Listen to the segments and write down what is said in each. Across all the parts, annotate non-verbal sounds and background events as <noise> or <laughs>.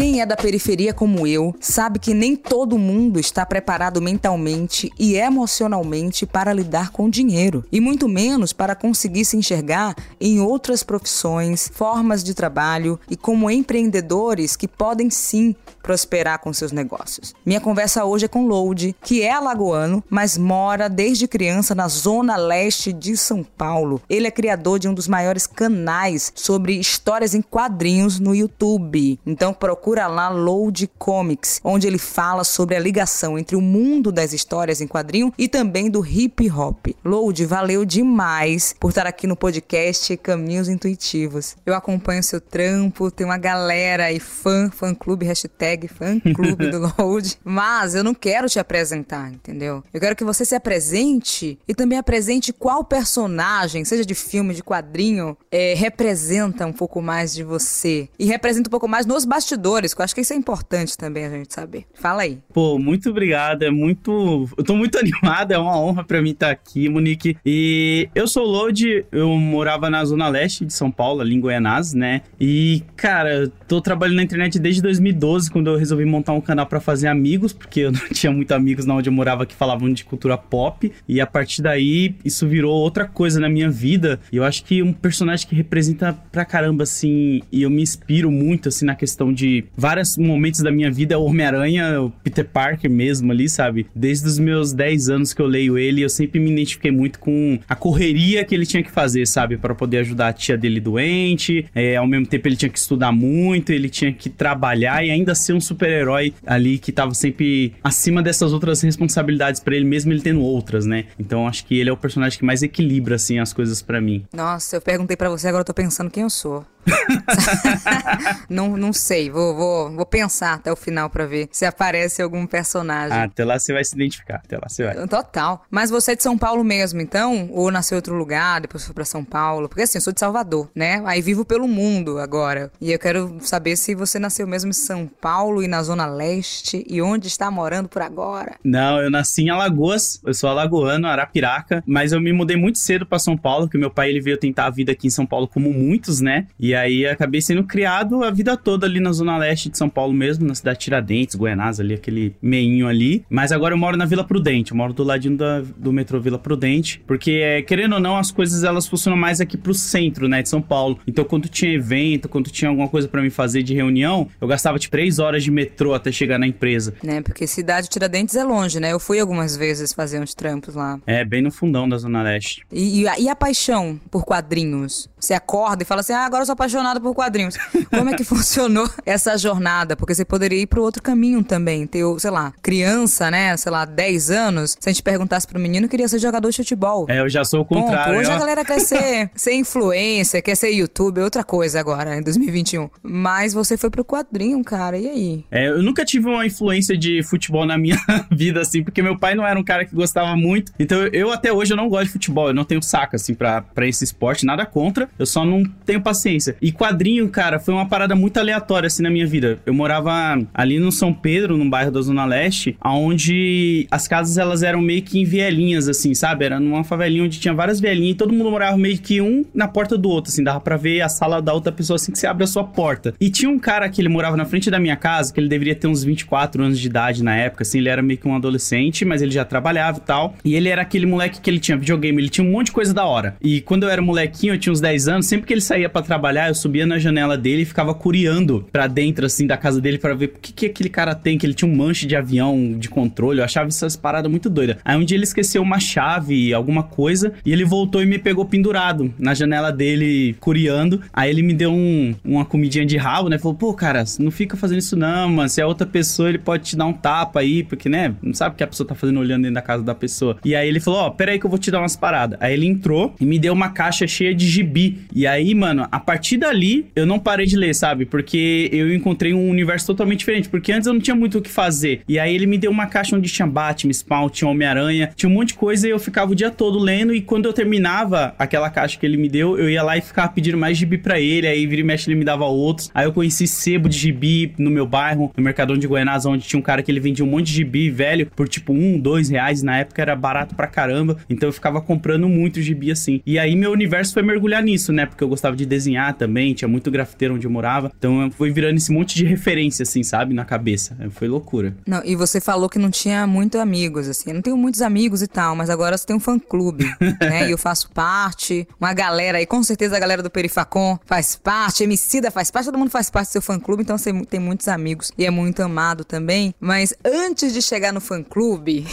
Quem é da periferia como eu sabe que nem todo mundo está preparado mentalmente e emocionalmente para lidar com dinheiro, e muito menos para conseguir se enxergar em outras profissões, formas de trabalho e como empreendedores que podem sim prosperar com seus negócios. Minha conversa hoje é com Load, que é alagoano, mas mora desde criança na zona leste de São Paulo. Ele é criador de um dos maiores canais sobre histórias em quadrinhos no YouTube. Então procura lá Load Comics, onde ele fala sobre a ligação entre o mundo das histórias em quadrinho e também do hip hop. Load, valeu demais por estar aqui no podcast Caminhos Intuitivos. Eu acompanho seu trampo, tem uma galera aí fã, fã clube, hashtag fã clube do <laughs> Load, mas eu não quero te apresentar, entendeu? Eu quero que você se apresente e também apresente qual personagem, seja de filme, de quadrinho, é, representa um pouco mais de você e representa um pouco mais nos bastidores, que eu acho que isso é importante também a gente saber. Fala aí. Pô, muito obrigado, é muito... Eu tô muito <laughs> animado, é uma honra para mim estar aqui, Monique. E eu sou o Load, eu morava na zona leste de São Paulo, ali em Goianás, né? E, cara, tô trabalhando na internet desde 2012, quando eu resolvi montar um canal para fazer amigos, porque eu <laughs> não tinha muitos amigos na onde eu morava que falavam de cultura pop. E a partir daí, isso virou outra coisa na minha vida. E eu acho que um personagem que representa pra caramba, assim, e eu me inspiro muito, assim, na questão de vários momentos da minha vida é o Homem-Aranha, o Peter Parker mesmo ali, sabe? Desde os meus 10 anos que eu leio ele, eu sempre me identifiquei muito com a correria que ele tinha que fazer, sabe? para poder ajudar a tia dele doente. É, ao mesmo tempo, ele tinha que estudar muito, ele tinha que trabalhar e ainda ser um super-herói ali que tava sempre acima dessas outras responsabilidades para ele, mesmo ele tendo outras, né? Então, acho que ele é o personagem que mais equilibra, assim, as coisas para mim. Nossa, eu perguntei para você, agora eu tô pensando quem eu sou. <laughs> não, não sei, vou, vou, vou pensar até o final para ver se aparece algum personagem. Ah, até lá você vai se identificar, até lá você vai. Total. Mas você é de São Paulo mesmo, então? Ou nasceu em outro lugar, depois foi pra São Paulo? Porque assim, eu sou de Salvador, né? Aí vivo pelo mundo agora. E eu quero saber se você nasceu mesmo em São Paulo e na Zona Leste e onde está morando por agora. Não, eu nasci em Alagoas, eu sou alagoano, Arapiraca, mas eu me mudei muito cedo para São Paulo, que meu pai ele veio tentar a vida aqui em São Paulo como muitos, né? E aí acabei sendo criado a vida toda ali na zona leste de São Paulo mesmo, na cidade de Tiradentes, Goianás, ali, aquele meinho ali. Mas agora eu moro na Vila Prudente, eu moro do ladinho da, do metrô Vila Prudente, porque, é, querendo ou não, as coisas elas funcionam mais aqui pro centro, né, de São Paulo. Então, quando tinha evento, quando tinha alguma coisa para me fazer de reunião, eu gastava, tipo, três horas de metrô até chegar na empresa. Né, porque cidade de Tiradentes é longe, né? Eu fui algumas vezes fazer uns trampos lá. É, bem no fundão da Zona Leste. E, e, a, e a paixão por quadrinhos? Você acorda e fala assim, ah, agora eu sou apaixonado por quadrinhos. Como é que <laughs> funcionou essa jornada? Porque você poderia ir para outro caminho também. Ter, sei lá, criança, né? Sei lá, 10 anos. Se a gente perguntasse pro menino, queria ser jogador de futebol. É, eu já sou o contrário. Ponto. Hoje a galera quer ser, <laughs> ser influencer, quer ser youtuber, outra coisa agora, em 2021. Mas você foi pro quadrinho, cara, e aí? É, eu nunca tive uma influência de futebol na minha <laughs> vida, assim, porque meu pai não era um cara que gostava muito. Então eu até hoje eu não gosto de futebol, eu não tenho saco, assim, pra, pra esse esporte, nada contra. Eu só não tenho paciência. E quadrinho, cara, foi uma parada muito aleatória assim na minha vida. Eu morava ali no São Pedro, num bairro da Zona Leste, onde as casas elas eram meio que em vielinhas, assim, sabe? Era numa favelinha onde tinha várias vielinhas e todo mundo morava meio que um na porta do outro, assim, dava pra ver a sala da outra pessoa assim que você abre a sua porta. E tinha um cara que ele morava na frente da minha casa, que ele deveria ter uns 24 anos de idade na época, assim, ele era meio que um adolescente, mas ele já trabalhava e tal. E ele era aquele moleque que ele tinha videogame, ele tinha um monte de coisa da hora. E quando eu era molequinho, eu tinha uns 10 anos, sempre que ele saía para trabalhar, eu subia na janela dele e ficava curiando para dentro, assim, da casa dele para ver o que, que aquele cara tem, que ele tinha um manche de avião de controle. Eu achava essas paradas muito doidas. Aí um dia ele esqueceu uma chave, alguma coisa, e ele voltou e me pegou pendurado na janela dele, curiando. Aí ele me deu um, uma comidinha de rabo, né? Falou, pô, cara, não fica fazendo isso não, mano. Se é outra pessoa, ele pode te dar um tapa aí, porque, né? Não sabe o que a pessoa tá fazendo olhando dentro da casa da pessoa. E aí ele falou, ó, oh, pera aí que eu vou te dar umas paradas. Aí ele entrou e me deu uma caixa cheia de gibi. E aí, mano, a partir dali, eu não parei de ler, sabe? Porque eu encontrei um universo totalmente diferente. Porque antes eu não tinha muito o que fazer. E aí ele me deu uma caixa onde tinha Batman, Spawn, tinha Homem-Aranha, tinha um monte de coisa e eu ficava o dia todo lendo. E quando eu terminava aquela caixa que ele me deu, eu ia lá e ficava pedindo mais gibi pra ele. Aí vira e mexe ele me dava outros. Aí eu conheci sebo de gibi no meu bairro, no Mercadão de Goianás, onde tinha um cara que ele vendia um monte de gibi velho por tipo um, dois reais. Na época era barato pra caramba. Então eu ficava comprando muito gibi assim. E aí meu universo foi mergulhar nisso, né? Porque eu gostava de desenhar também, tinha muito grafiteiro onde eu morava. Então foi virando esse monte de referência, assim, sabe, na cabeça. Foi loucura. Não, e você falou que não tinha muito amigos, assim. Eu não tenho muitos amigos e tal, mas agora você tem um fã-clube, <laughs> né? E eu faço parte. Uma galera aí, com certeza a galera do Perifacom faz parte, Emicida faz parte, todo mundo faz parte do seu fã-clube, então você tem muitos amigos e é muito amado também. Mas antes de chegar no fã-clube,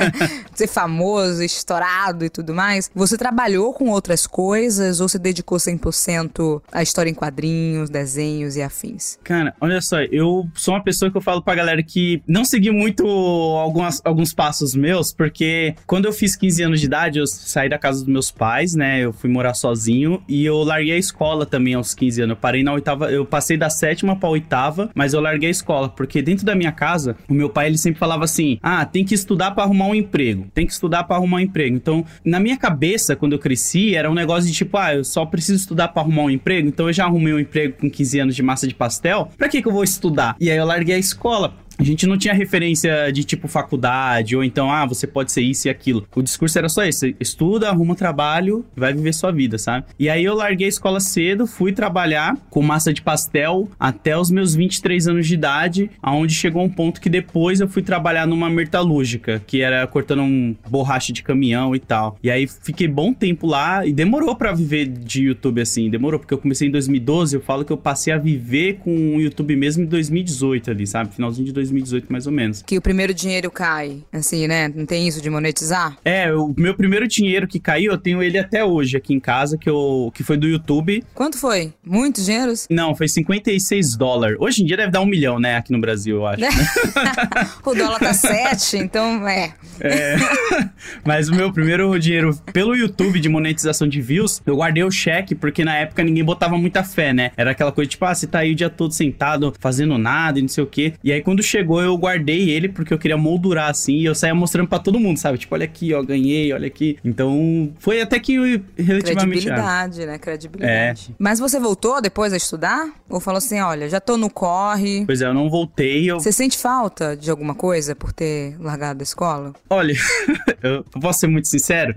<laughs> ser famoso, estourado e tudo mais, você trabalhou com outras coisas ou se dedicou 100% à história em quadrinhos, desenhos e afins? Cara, olha só, eu sou uma pessoa que eu falo pra galera que não segui muito algumas, alguns passos meus, porque quando eu fiz 15 anos de idade, eu saí da casa dos meus pais, né? Eu fui morar sozinho e eu larguei a escola também aos 15 anos. Eu parei na oitava, eu passei da sétima pra oitava, mas eu larguei a escola, porque dentro da minha casa, o meu pai ele sempre falava assim: ah, tem que estudar para arrumar um emprego, tem que estudar para arrumar um emprego. Então, na minha cabeça, quando eu cresci, era um negócio de tipo, ah, eu só preciso estudar para arrumar um emprego, então eu já arrumei um emprego com 15 anos de massa de pastel, pra que que eu vou estudar? E aí eu larguei a escola. A gente não tinha referência de tipo faculdade, ou então, ah, você pode ser isso e aquilo. O discurso era só esse: estuda, arruma um trabalho, vai viver sua vida, sabe? E aí eu larguei a escola cedo, fui trabalhar com massa de pastel até os meus 23 anos de idade, aonde chegou um ponto que depois eu fui trabalhar numa metalúrgica, que era cortando um borracha de caminhão e tal. E aí fiquei bom tempo lá e demorou para viver de YouTube assim, demorou, porque eu comecei em 2012, eu falo que eu passei a viver com o YouTube mesmo em 2018 ali, sabe? Finalzinho de 2018. 2018, mais ou menos. Que o primeiro dinheiro cai, assim, né? Não tem isso de monetizar? É, o meu primeiro dinheiro que caiu, eu tenho ele até hoje aqui em casa, que, eu, que foi do YouTube. Quanto foi? Muitos dinheiros? Não, foi 56 dólares. Hoje em dia deve dar um milhão, né? Aqui no Brasil, eu acho. <laughs> o dólar tá 7, então é. é. <laughs> Mas o meu primeiro dinheiro pelo YouTube de monetização de views, eu guardei o cheque, porque na época ninguém botava muita fé, né? Era aquela coisa tipo, ah, você tá aí o dia todo sentado, fazendo nada e não sei o quê. E aí quando chegou eu guardei ele porque eu queria moldurar assim e eu saía mostrando para todo mundo, sabe? Tipo, olha aqui, ó, ganhei, olha aqui. Então, foi até que relativamente. Credibilidade, né? Credibilidade. É. Mas você voltou depois a estudar? Ou falou assim, olha, já tô no corre? Pois é, eu não voltei. Eu... Você sente falta de alguma coisa por ter largado a escola? Olha, <laughs> eu posso ser muito sincero?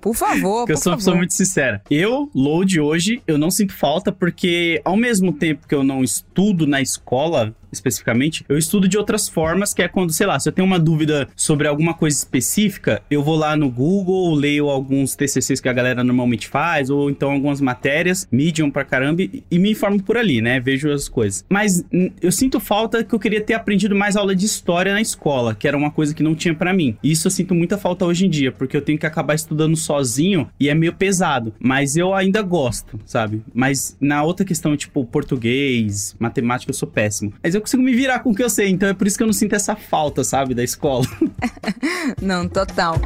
Por favor, porque por eu sou uma pessoa muito sincera. Eu, load hoje, eu não sinto falta porque ao mesmo tempo que eu não estudo na escola, especificamente, eu estudo de outras formas, que é quando, sei lá, se eu tenho uma dúvida sobre alguma coisa específica, eu vou lá no Google, leio alguns TCCs que a galera normalmente faz, ou então algumas matérias, Medium pra caramba, e me informo por ali, né? Vejo as coisas. Mas eu sinto falta que eu queria ter aprendido mais aula de história na escola, que era uma coisa que não tinha para mim. E isso eu sinto muita falta hoje em dia, porque eu tenho que acabar estudando sozinho e é meio pesado. Mas eu ainda gosto, sabe? Mas na outra questão, tipo, português, matemática, eu sou péssimo. Mas eu consigo me virar com o que eu sei, então é por isso que eu não sinto essa falta, sabe, da escola. <laughs> não, total.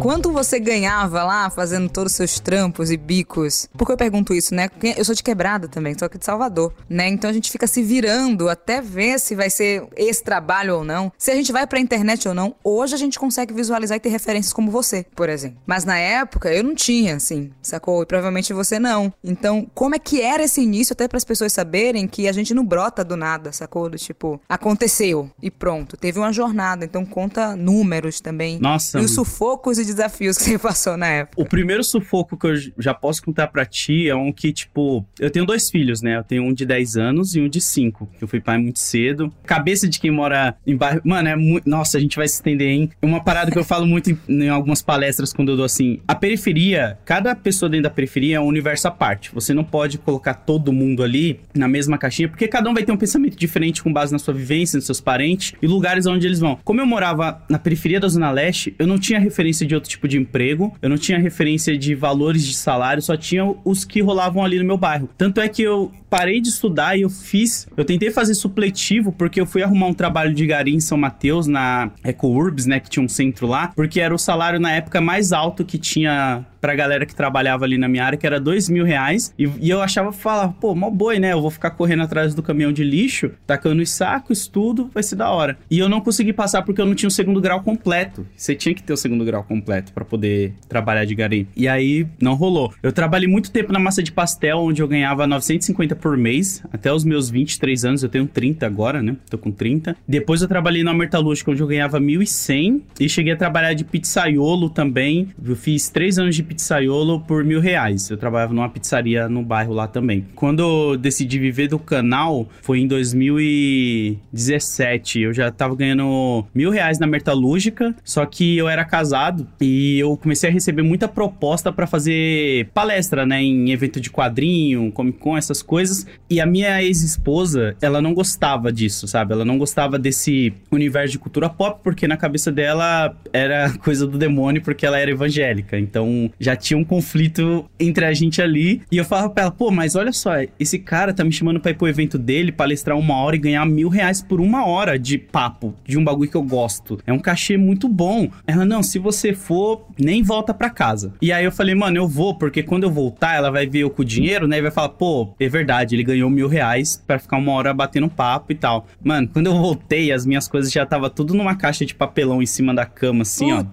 Quanto você ganhava lá fazendo todos os seus trampos e bicos? Por que eu pergunto isso, né? Porque eu sou de quebrada também, sou aqui de Salvador, né? Então a gente fica se virando até ver se vai ser esse trabalho ou não, se a gente vai pra internet ou não. Hoje a gente consegue visualizar e ter referências como você, por exemplo. Mas na época eu não tinha, assim, sacou? E provavelmente você não. Então, como é que era esse início, até para as pessoas saberem que a gente não brota do nada, sacou? Do tipo, aconteceu e pronto. Teve uma jornada, então conta números também. Nossa. E os sufocos e desafios que você passou na época? O primeiro sufoco que eu já posso contar para ti é um que, tipo, eu tenho dois filhos, né? Eu tenho um de 10 anos e um de 5. Eu fui pai muito cedo. Cabeça de quem mora em bairro. Mano, é muito. Nossa, a gente vai se estender, hein? Uma parada que eu falo muito em, em algumas palestras quando eu dou assim. A periferia, cada pessoa dentro da periferia é um universo à parte. Você não pode colocar todo mundo ali na mesma caixinha, porque cada um vai ter um pensamento diferente com base na sua vivência, nos seus parentes e lugares onde eles vão. Como eu morava na periferia da Zona Leste, eu não tinha referência de outro tipo de emprego, eu não tinha referência de valores de salário, só tinha os que rolavam ali no meu bairro. Tanto é que eu parei de estudar e eu fiz, eu tentei fazer supletivo porque eu fui arrumar um trabalho de gari em São Mateus, na EcoUrbs, né, que tinha um centro lá, porque era o salário na época mais alto que tinha pra galera que trabalhava ali na minha área, que era dois mil reais. E, e eu achava, falar, pô, mó boi, né? Eu vou ficar correndo atrás do caminhão de lixo, tacando os sacos, tudo, vai ser da hora. E eu não consegui passar porque eu não tinha o segundo grau completo. Você tinha que ter o segundo grau completo para poder trabalhar de gari. E aí não rolou. Eu trabalhei muito tempo na massa de pastel, onde eu ganhava 950 por mês, até os meus 23 anos, eu tenho 30 agora, né? Tô com 30. Depois eu trabalhei na Metalúrgica, onde eu ganhava 1.100 e cheguei a trabalhar de pizzaiolo também. Eu fiz três anos de pizzaiolo por mil reais. Eu trabalhava numa pizzaria no bairro lá também. Quando eu decidi viver do canal, foi em 2017. Eu já tava ganhando mil reais na Metalúrgica, só que eu era casado e eu comecei a receber muita proposta para fazer palestra, né? Em evento de quadrinho, Comic Con, essas coisas. E a minha ex-esposa, ela não gostava disso, sabe? Ela não gostava desse universo de cultura pop, porque na cabeça dela era <laughs> coisa do demônio, porque ela era evangélica. Então já tinha um conflito entre a gente ali. E eu falava pra ela, pô, mas olha só, esse cara tá me chamando pra ir pro evento dele, palestrar uma hora e ganhar mil reais por uma hora de papo, de um bagulho que eu gosto. É um cachê muito bom. Ela, não, se você for, nem volta pra casa. E aí eu falei, mano, eu vou, porque quando eu voltar, ela vai ver eu com o dinheiro, né? E vai falar, pô, é verdade, ele ganhou mil reais pra ficar uma hora batendo papo e tal. Mano, quando eu voltei, as minhas coisas já tava tudo numa caixa de papelão em cima da cama, assim, ó.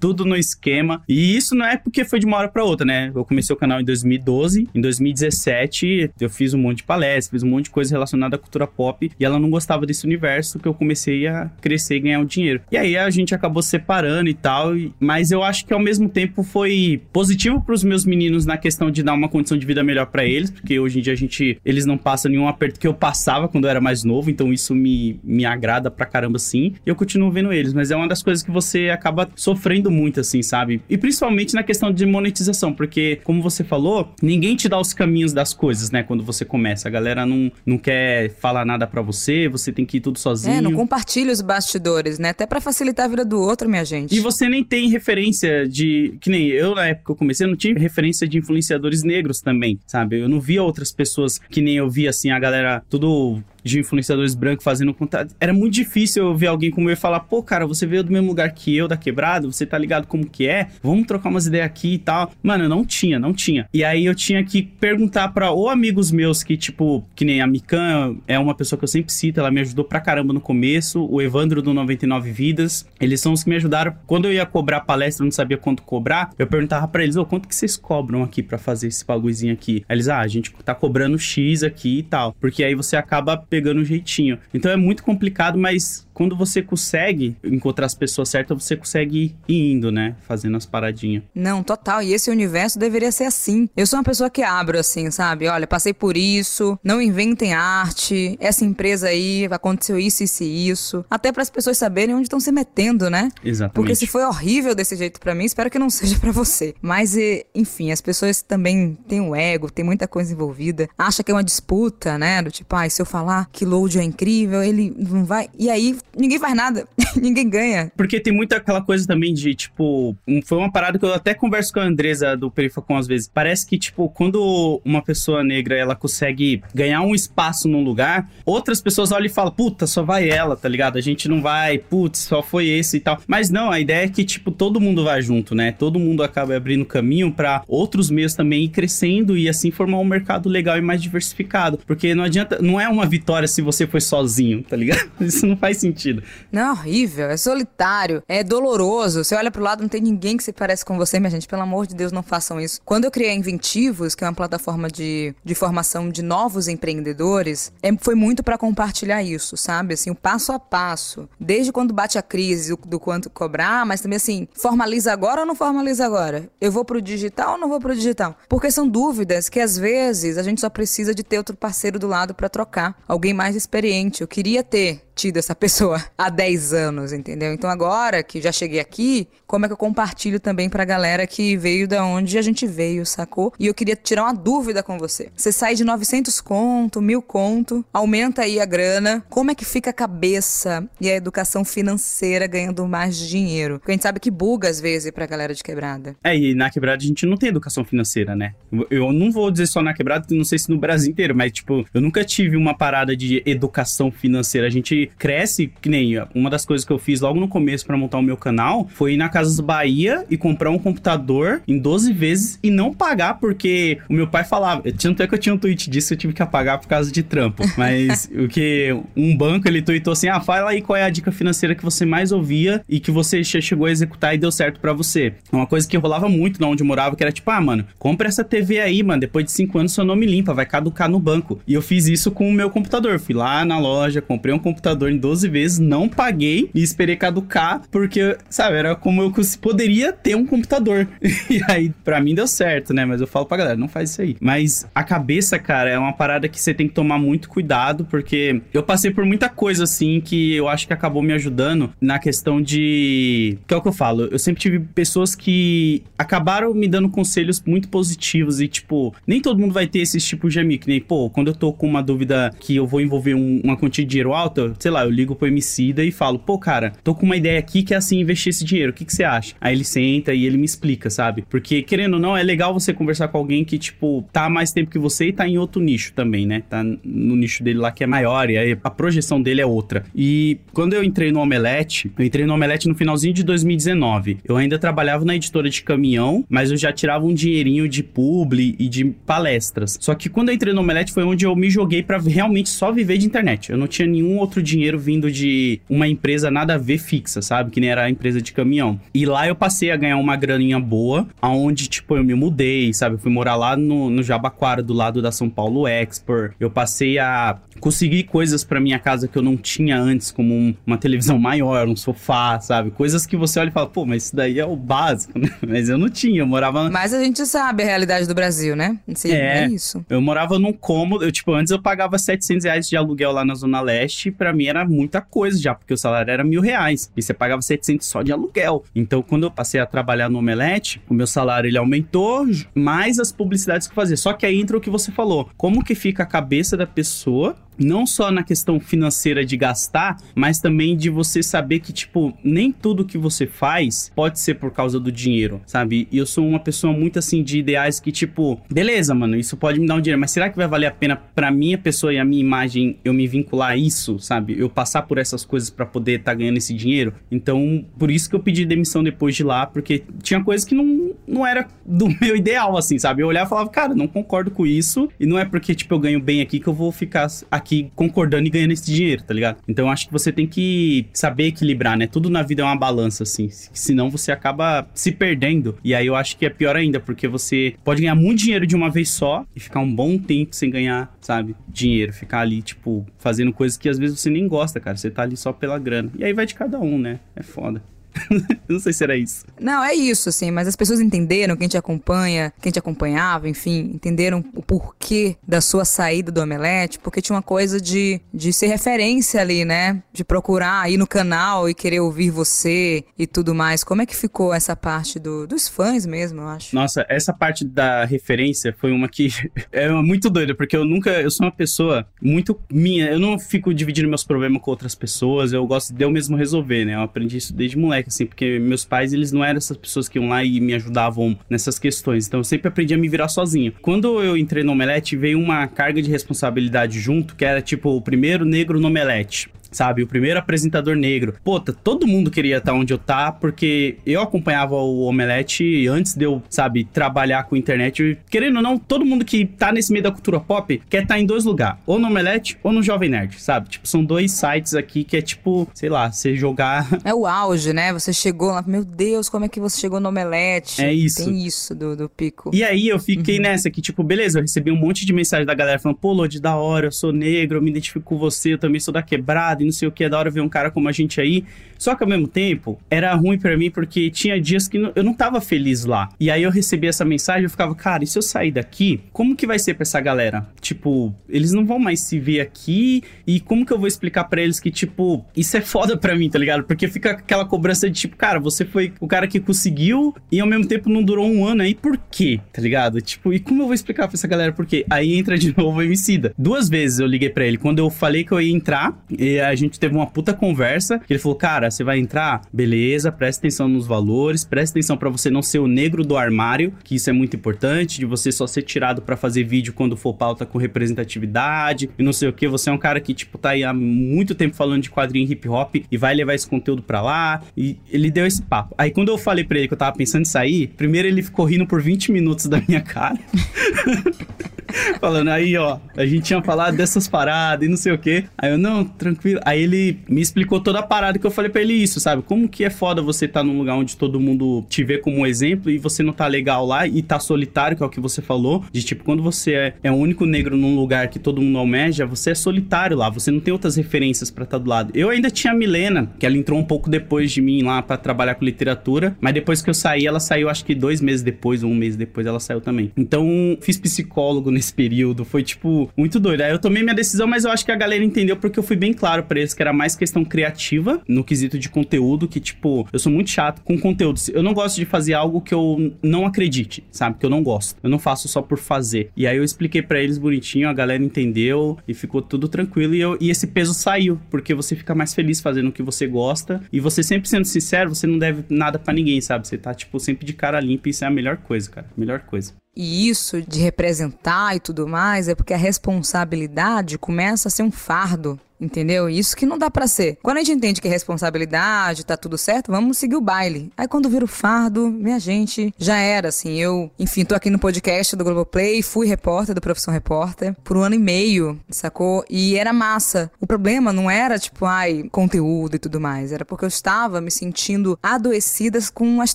Tudo no esquema. E isso não é porque foi de uma hora pra outra, né? Eu comecei o canal em 2012. Em 2017, eu fiz um monte de palestras, fiz um monte de coisa relacionada à cultura pop. E ela não gostava desse universo que eu comecei a crescer e ganhar um dinheiro. E aí a gente acabou se separando e tal. Mas eu acho que ao mesmo tempo foi positivo pros meus meninos na questão de dar uma condição de vida melhor para eles. Porque hoje em dia a gente. Eles não passam nenhum aperto que eu passava quando eu era mais novo. Então isso me, me agrada pra caramba, sim. E eu continuo vendo eles. Mas é uma das coisas que você acaba sofrendo muito, assim, sabe? E principalmente na questão de monetização, porque, como você falou, ninguém te dá os caminhos das coisas, né? Quando você começa. A galera não, não quer falar nada para você, você tem que ir tudo sozinho. É, não compartilha os bastidores, né? Até para facilitar a vida do outro, minha gente. E você nem tem referência de. Que nem eu, na época que eu comecei, eu não tinha referência de influenciadores negros também, sabe? Eu não via outras pessoas que nem eu via, assim, a galera tudo de influenciadores brancos fazendo contato. Era muito difícil eu ver alguém como eu e falar, pô, cara, você veio do mesmo lugar que eu, da quebrada, você tá ligado como que é, vamos trocar umas ideias aqui e tal. Mano, não tinha, não tinha. E aí eu tinha que perguntar para ou amigos meus que, tipo, que nem a Mikan é uma pessoa que eu sempre cito, ela me ajudou pra caramba no começo, o Evandro do 99 Vidas, eles são os que me ajudaram. Quando eu ia cobrar palestra, eu não sabia quanto cobrar, eu perguntava para eles, ô, oh, quanto que vocês cobram aqui para fazer esse bagulhozinho aqui? Aí eles, ah, a gente tá cobrando X aqui e tal. Porque aí você acaba pegando um jeitinho. Então é muito complicado, mas quando você consegue encontrar as pessoas certas, você consegue ir indo, né? Fazendo as paradinhas. Não, total. E esse universo deveria ser assim. Eu sou uma pessoa que abro assim, sabe? Olha, passei por isso, não inventem arte, essa empresa aí aconteceu isso, isso e isso. Até para as pessoas saberem onde estão se metendo, né? Exatamente. Porque se foi horrível desse jeito para mim, espero que não <laughs> seja para você. Mas, enfim, as pessoas também têm um ego, tem muita coisa envolvida. Acha que é uma disputa, né? Do tipo, ah, se eu falar que load é incrível, ele não vai. E aí ninguém faz nada, <laughs> ninguém ganha. Porque tem muita aquela coisa também de, tipo, foi uma parada que eu até converso com a Andresa do Perifacom às vezes. Parece que, tipo, quando uma pessoa negra ela consegue ganhar um espaço num lugar, outras pessoas olham e falam, puta, só vai ela, tá ligado? A gente não vai, putz, só foi esse e tal. Mas não, a ideia é que, tipo, todo mundo vai junto, né? Todo mundo acaba abrindo caminho para outros meios também ir crescendo e assim formar um mercado legal e mais diversificado. Porque não adianta, não é uma vitória se você foi sozinho, tá ligado? <laughs> Isso não faz sentido. Não, é horrível, é solitário, é doloroso. Você olha pro lado, não tem ninguém que se parece com você, minha gente. Pelo amor de Deus, não façam isso. Quando eu criei Inventivos, que é uma plataforma de, de formação de novos empreendedores, é, foi muito para compartilhar isso, sabe? Assim, o passo a passo. Desde quando bate a crise do, do quanto cobrar, mas também assim, formaliza agora ou não formaliza agora? Eu vou pro digital ou não vou pro digital? Porque são dúvidas que às vezes a gente só precisa de ter outro parceiro do lado para trocar. Alguém mais experiente. Eu queria ter tido essa pessoa <laughs> há 10 anos, entendeu? Então agora que já cheguei aqui, como é que eu compartilho também pra galera que veio da onde a gente veio, sacou? E eu queria tirar uma dúvida com você. Você sai de 900 conto, mil conto, aumenta aí a grana, como é que fica a cabeça e a educação financeira ganhando mais dinheiro? Porque a gente sabe que buga às vezes pra galera de quebrada. É, e na quebrada a gente não tem educação financeira, né? Eu não vou dizer só na quebrada, não sei se no Brasil inteiro, mas tipo, eu nunca tive uma parada de educação financeira. A gente cresce, que nem uma das coisas que eu fiz logo no começo para montar o meu canal foi ir na Casas Bahia e comprar um computador em 12 vezes e não pagar, porque o meu pai falava. Tanto é que eu tinha um tweet disso, eu tive que apagar por causa de trampo. <laughs> Mas o que um banco ele tweetou assim: ah, fala aí qual é a dica financeira que você mais ouvia e que você chegou a executar e deu certo para você. Uma coisa que rolava muito na onde eu morava, que era tipo, ah, mano, compra essa TV aí, mano. Depois de 5 anos seu nome limpa, vai caducar no banco. E eu fiz isso com o meu computador. Fui lá na loja, comprei um computador em 12 vezes, não paguei e esperei caducar, porque, sabe, era como eu poderia ter um computador. <laughs> e aí, para mim deu certo, né? Mas eu falo pra galera, não faz isso aí. Mas a cabeça, cara, é uma parada que você tem que tomar muito cuidado, porque eu passei por muita coisa assim que eu acho que acabou me ajudando na questão de. Que é o que eu falo. Eu sempre tive pessoas que acabaram me dando conselhos muito positivos e, tipo, nem todo mundo vai ter esses tipos de amigo. Que nem, pô, quando eu tô com uma dúvida que eu vou envolver um, uma quantia de dinheiro alta, sei lá, eu ligo pro Emicida e falo, pô, cara, tô com uma ideia aqui que é assim investir esse dinheiro. O que, que você acha? Aí ele senta e ele me explica, sabe? Porque, querendo ou não, é legal você conversar com alguém que, tipo, tá mais tempo que você e tá em outro nicho também, né? Tá no nicho dele lá que é maior e aí a projeção dele é outra. E quando eu entrei no Omelete, eu entrei no Omelete no finalzinho de 2019. Eu ainda trabalhava na editora de caminhão, mas eu já tirava um dinheirinho de publi e de palestras. Só que quando eu entrei no Omelete foi onde eu me joguei para realmente só viver de internet. Eu não tinha nenhum outro dinheiro vindo de uma empresa nada a ver fixa, sabe? Que nem era a empresa de caminhão. E lá eu passei a ganhar uma graninha boa, aonde, tipo, eu me mudei, sabe? Eu fui morar lá no, no Jabaquara, do lado da São Paulo Export. Eu passei a conseguir coisas para minha casa que eu não tinha antes, como um, uma televisão maior, um sofá, sabe? Coisas que você olha e fala, pô, mas isso daí é o básico, <laughs> né? Mas eu não tinha, eu morava... Mas a gente sabe a realidade do Brasil, né? Sim, é, é isso. Eu morava num cômodo, eu, tipo, antes eu pagava 700 reais de aluguel lá na Zona Leste, para mim era muita coisa já, porque o salário era mil reais, e você pagava 700 só de aluguel. Então, quando eu passei a trabalhar no Omelete, o meu salário ele aumentou, mais as publicidades que eu fazia. Só que aí entra o que você falou, como que fica a cabeça da pessoa não só na questão financeira de gastar, mas também de você saber que, tipo, nem tudo que você faz pode ser por causa do dinheiro, sabe? E eu sou uma pessoa muito assim de ideais que, tipo, beleza, mano, isso pode me dar um dinheiro, mas será que vai valer a pena pra minha pessoa e a minha imagem eu me vincular a isso, sabe? Eu passar por essas coisas para poder estar tá ganhando esse dinheiro? Então, por isso que eu pedi demissão depois de lá, porque tinha coisas que não, não era do <laughs> meu ideal, assim, sabe? Eu olhava e falava, cara, não concordo com isso, e não é porque, tipo, eu ganho bem aqui que eu vou ficar aqui aqui concordando e ganhando esse dinheiro, tá ligado? Então acho que você tem que saber equilibrar, né? Tudo na vida é uma balança, assim. Senão você acaba se perdendo. E aí eu acho que é pior ainda, porque você pode ganhar muito dinheiro de uma vez só e ficar um bom tempo sem ganhar, sabe? Dinheiro. Ficar ali, tipo, fazendo coisas que às vezes você nem gosta, cara. Você tá ali só pela grana. E aí vai de cada um, né? É foda. <laughs> não sei se era isso. Não, é isso, assim, mas as pessoas entenderam, quem te acompanha, quem te acompanhava, enfim, entenderam o porquê da sua saída do Omelete, porque tinha uma coisa de, de ser referência ali, né? De procurar ir no canal e querer ouvir você e tudo mais. Como é que ficou essa parte do, dos fãs mesmo, eu acho? Nossa, essa parte da referência foi uma que <laughs> é muito doida, porque eu nunca, eu sou uma pessoa muito minha, eu não fico dividindo meus problemas com outras pessoas, eu gosto de eu mesmo resolver, né? Eu aprendi isso desde moleque moleque, assim, porque meus pais, eles não eram essas pessoas que iam lá e me ajudavam nessas questões. Então eu sempre aprendi a me virar sozinho. Quando eu entrei no Omelete, veio uma carga de responsabilidade junto, que era tipo o primeiro negro no Omelete sabe? O primeiro apresentador negro. Pô, todo mundo queria estar onde eu tá, porque eu acompanhava o Omelete antes de eu, sabe, trabalhar com internet. Querendo ou não, todo mundo que tá nesse meio da cultura pop quer estar tá em dois lugares, ou no Omelete ou no Jovem Nerd, sabe? Tipo, são dois sites aqui que é tipo, sei lá, você jogar. <laughs> É o auge, né? Você chegou lá, meu Deus, como é que você chegou no Omelete? É isso. Tem isso do, do pico. E aí eu fiquei uhum. nessa que, tipo, beleza, eu recebi um monte de mensagem da galera falando, pô, Lodi, da hora, eu sou negro, eu me identifico com você, eu também sou da quebrada e não sei o que, é da hora ver um cara como a gente aí. Só que ao mesmo tempo, era ruim para mim porque tinha dias que eu não tava feliz lá. E aí eu recebi essa mensagem eu ficava, cara, e se eu sair daqui, como que vai ser pra essa galera? Tipo, eles não vão mais se ver aqui e como que eu vou explicar para eles que, tipo, isso é foda pra mim, tá ligado? Porque fica aquela cobrança de tipo, cara, você foi o cara que conseguiu e ao mesmo tempo não durou um ano aí, por quê? Tá ligado? Tipo, e como eu vou explicar pra essa galera por quê? Aí entra de <laughs> novo o Emicida. Duas vezes eu liguei para ele. Quando eu falei que eu ia entrar, e a gente teve uma puta conversa. Ele falou, cara, você vai entrar? Beleza, presta atenção nos valores, presta atenção para você não ser o negro do armário, que isso é muito importante, de você só ser tirado para fazer vídeo quando for pauta com representatividade e não sei o que. Você é um cara que, tipo, tá aí há muito tempo falando de quadrinho hip hop e vai levar esse conteúdo pra lá. E ele deu esse papo. Aí quando eu falei pra ele que eu tava pensando em sair, primeiro ele ficou rindo por 20 minutos da minha cara. <laughs> <laughs> Falando aí, ó, a gente tinha falado dessas paradas e não sei o quê. Aí eu, não, tranquilo. Aí ele me explicou toda a parada que eu falei pra ele isso, sabe? Como que é foda você tá num lugar onde todo mundo te vê como um exemplo e você não tá legal lá e tá solitário, que é o que você falou. De tipo, quando você é, é o único negro num lugar que todo mundo almeja, você é solitário lá, você não tem outras referências para estar tá do lado. Eu ainda tinha a Milena, que ela entrou um pouco depois de mim lá para trabalhar com literatura, mas depois que eu saí, ela saiu acho que dois meses depois, ou um mês depois, ela saiu também. Então, fiz psicólogo nesse período. Foi, tipo, muito doido. Aí eu tomei minha decisão, mas eu acho que a galera entendeu porque eu fui bem claro pra eles que era mais questão criativa, no quesito de conteúdo, que, tipo, eu sou muito chato com conteúdo. Eu não gosto de fazer algo que eu não acredite, sabe? Que eu não gosto. Eu não faço só por fazer. E aí eu expliquei para eles bonitinho, a galera entendeu e ficou tudo tranquilo. E, eu, e esse peso saiu, porque você fica mais feliz fazendo o que você gosta. E você sempre sendo sincero, você não deve nada para ninguém, sabe? Você tá, tipo, sempre de cara limpa isso é a melhor coisa, cara. Melhor coisa. E isso de representar e tudo mais é porque a responsabilidade começa a ser um fardo Entendeu? Isso que não dá para ser. Quando a gente entende que é responsabilidade, tá tudo certo, vamos seguir o baile. Aí quando vira o fardo, minha gente, já era assim. Eu, enfim, tô aqui no podcast do Globoplay, fui repórter do Profissão Repórter por um ano e meio, sacou? E era massa. O problema não era tipo, ai, conteúdo e tudo mais. Era porque eu estava me sentindo adoecidas com as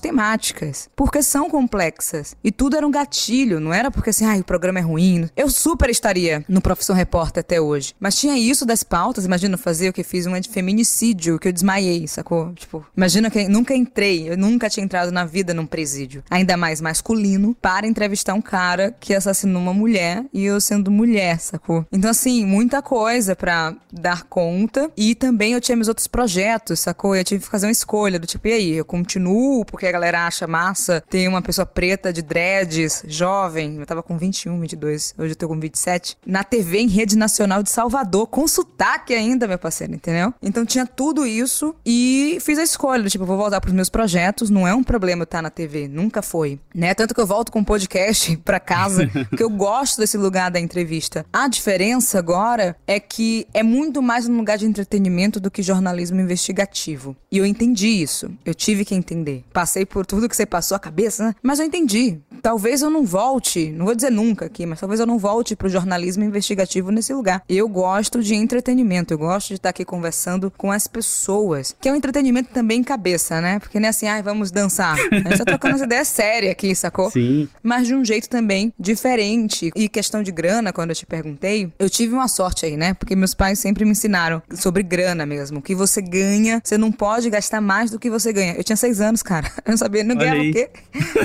temáticas. Porque são complexas. E tudo era um gatilho. Não era porque assim, ai, o programa é ruim. Eu super estaria no Profissão Repórter até hoje. Mas tinha isso das pautas imagina fazer o que fiz um de feminicídio, que eu desmaiei, sacou? Tipo, imagina que eu nunca entrei, eu nunca tinha entrado na vida num presídio, ainda mais masculino, para entrevistar um cara que assassinou uma mulher e eu sendo mulher, sacou? Então, assim, muita coisa para dar conta e também eu tinha meus outros projetos, sacou? Eu tive que fazer uma escolha do tipo, e aí, eu continuo porque a galera acha massa ter uma pessoa preta de dreads, jovem, eu tava com 21, 22, hoje eu tô com 27, na TV em rede nacional de Salvador, consultar aqui ainda, meu parceiro, entendeu? Então tinha tudo isso e fiz a escolha, tipo, vou voltar pros meus projetos, não é um problema estar na TV, nunca foi, né? Tanto que eu volto com o podcast <laughs> pra casa, <laughs> porque eu gosto desse lugar da entrevista. A diferença agora é que é muito mais um lugar de entretenimento do que jornalismo investigativo. E eu entendi isso. Eu tive que entender. Passei por tudo que você passou a cabeça, né? Mas eu entendi. Talvez eu não volte, não vou dizer nunca aqui, mas talvez eu não volte pro jornalismo investigativo nesse lugar. Eu gosto de entretenimento entretenimento. Eu gosto de estar aqui conversando com as pessoas. Que é um entretenimento também em cabeça, né? Porque não é assim, ai, ah, vamos dançar. A gente tá trocando as ideias sérias aqui, sacou? Sim. Mas de um jeito também diferente. E questão de grana, quando eu te perguntei, eu tive uma sorte aí, né? Porque meus pais sempre me ensinaram sobre grana mesmo. Que você ganha, você não pode gastar mais do que você ganha. Eu tinha seis anos, cara. <laughs> Eu não sabia, não ganhava o quê?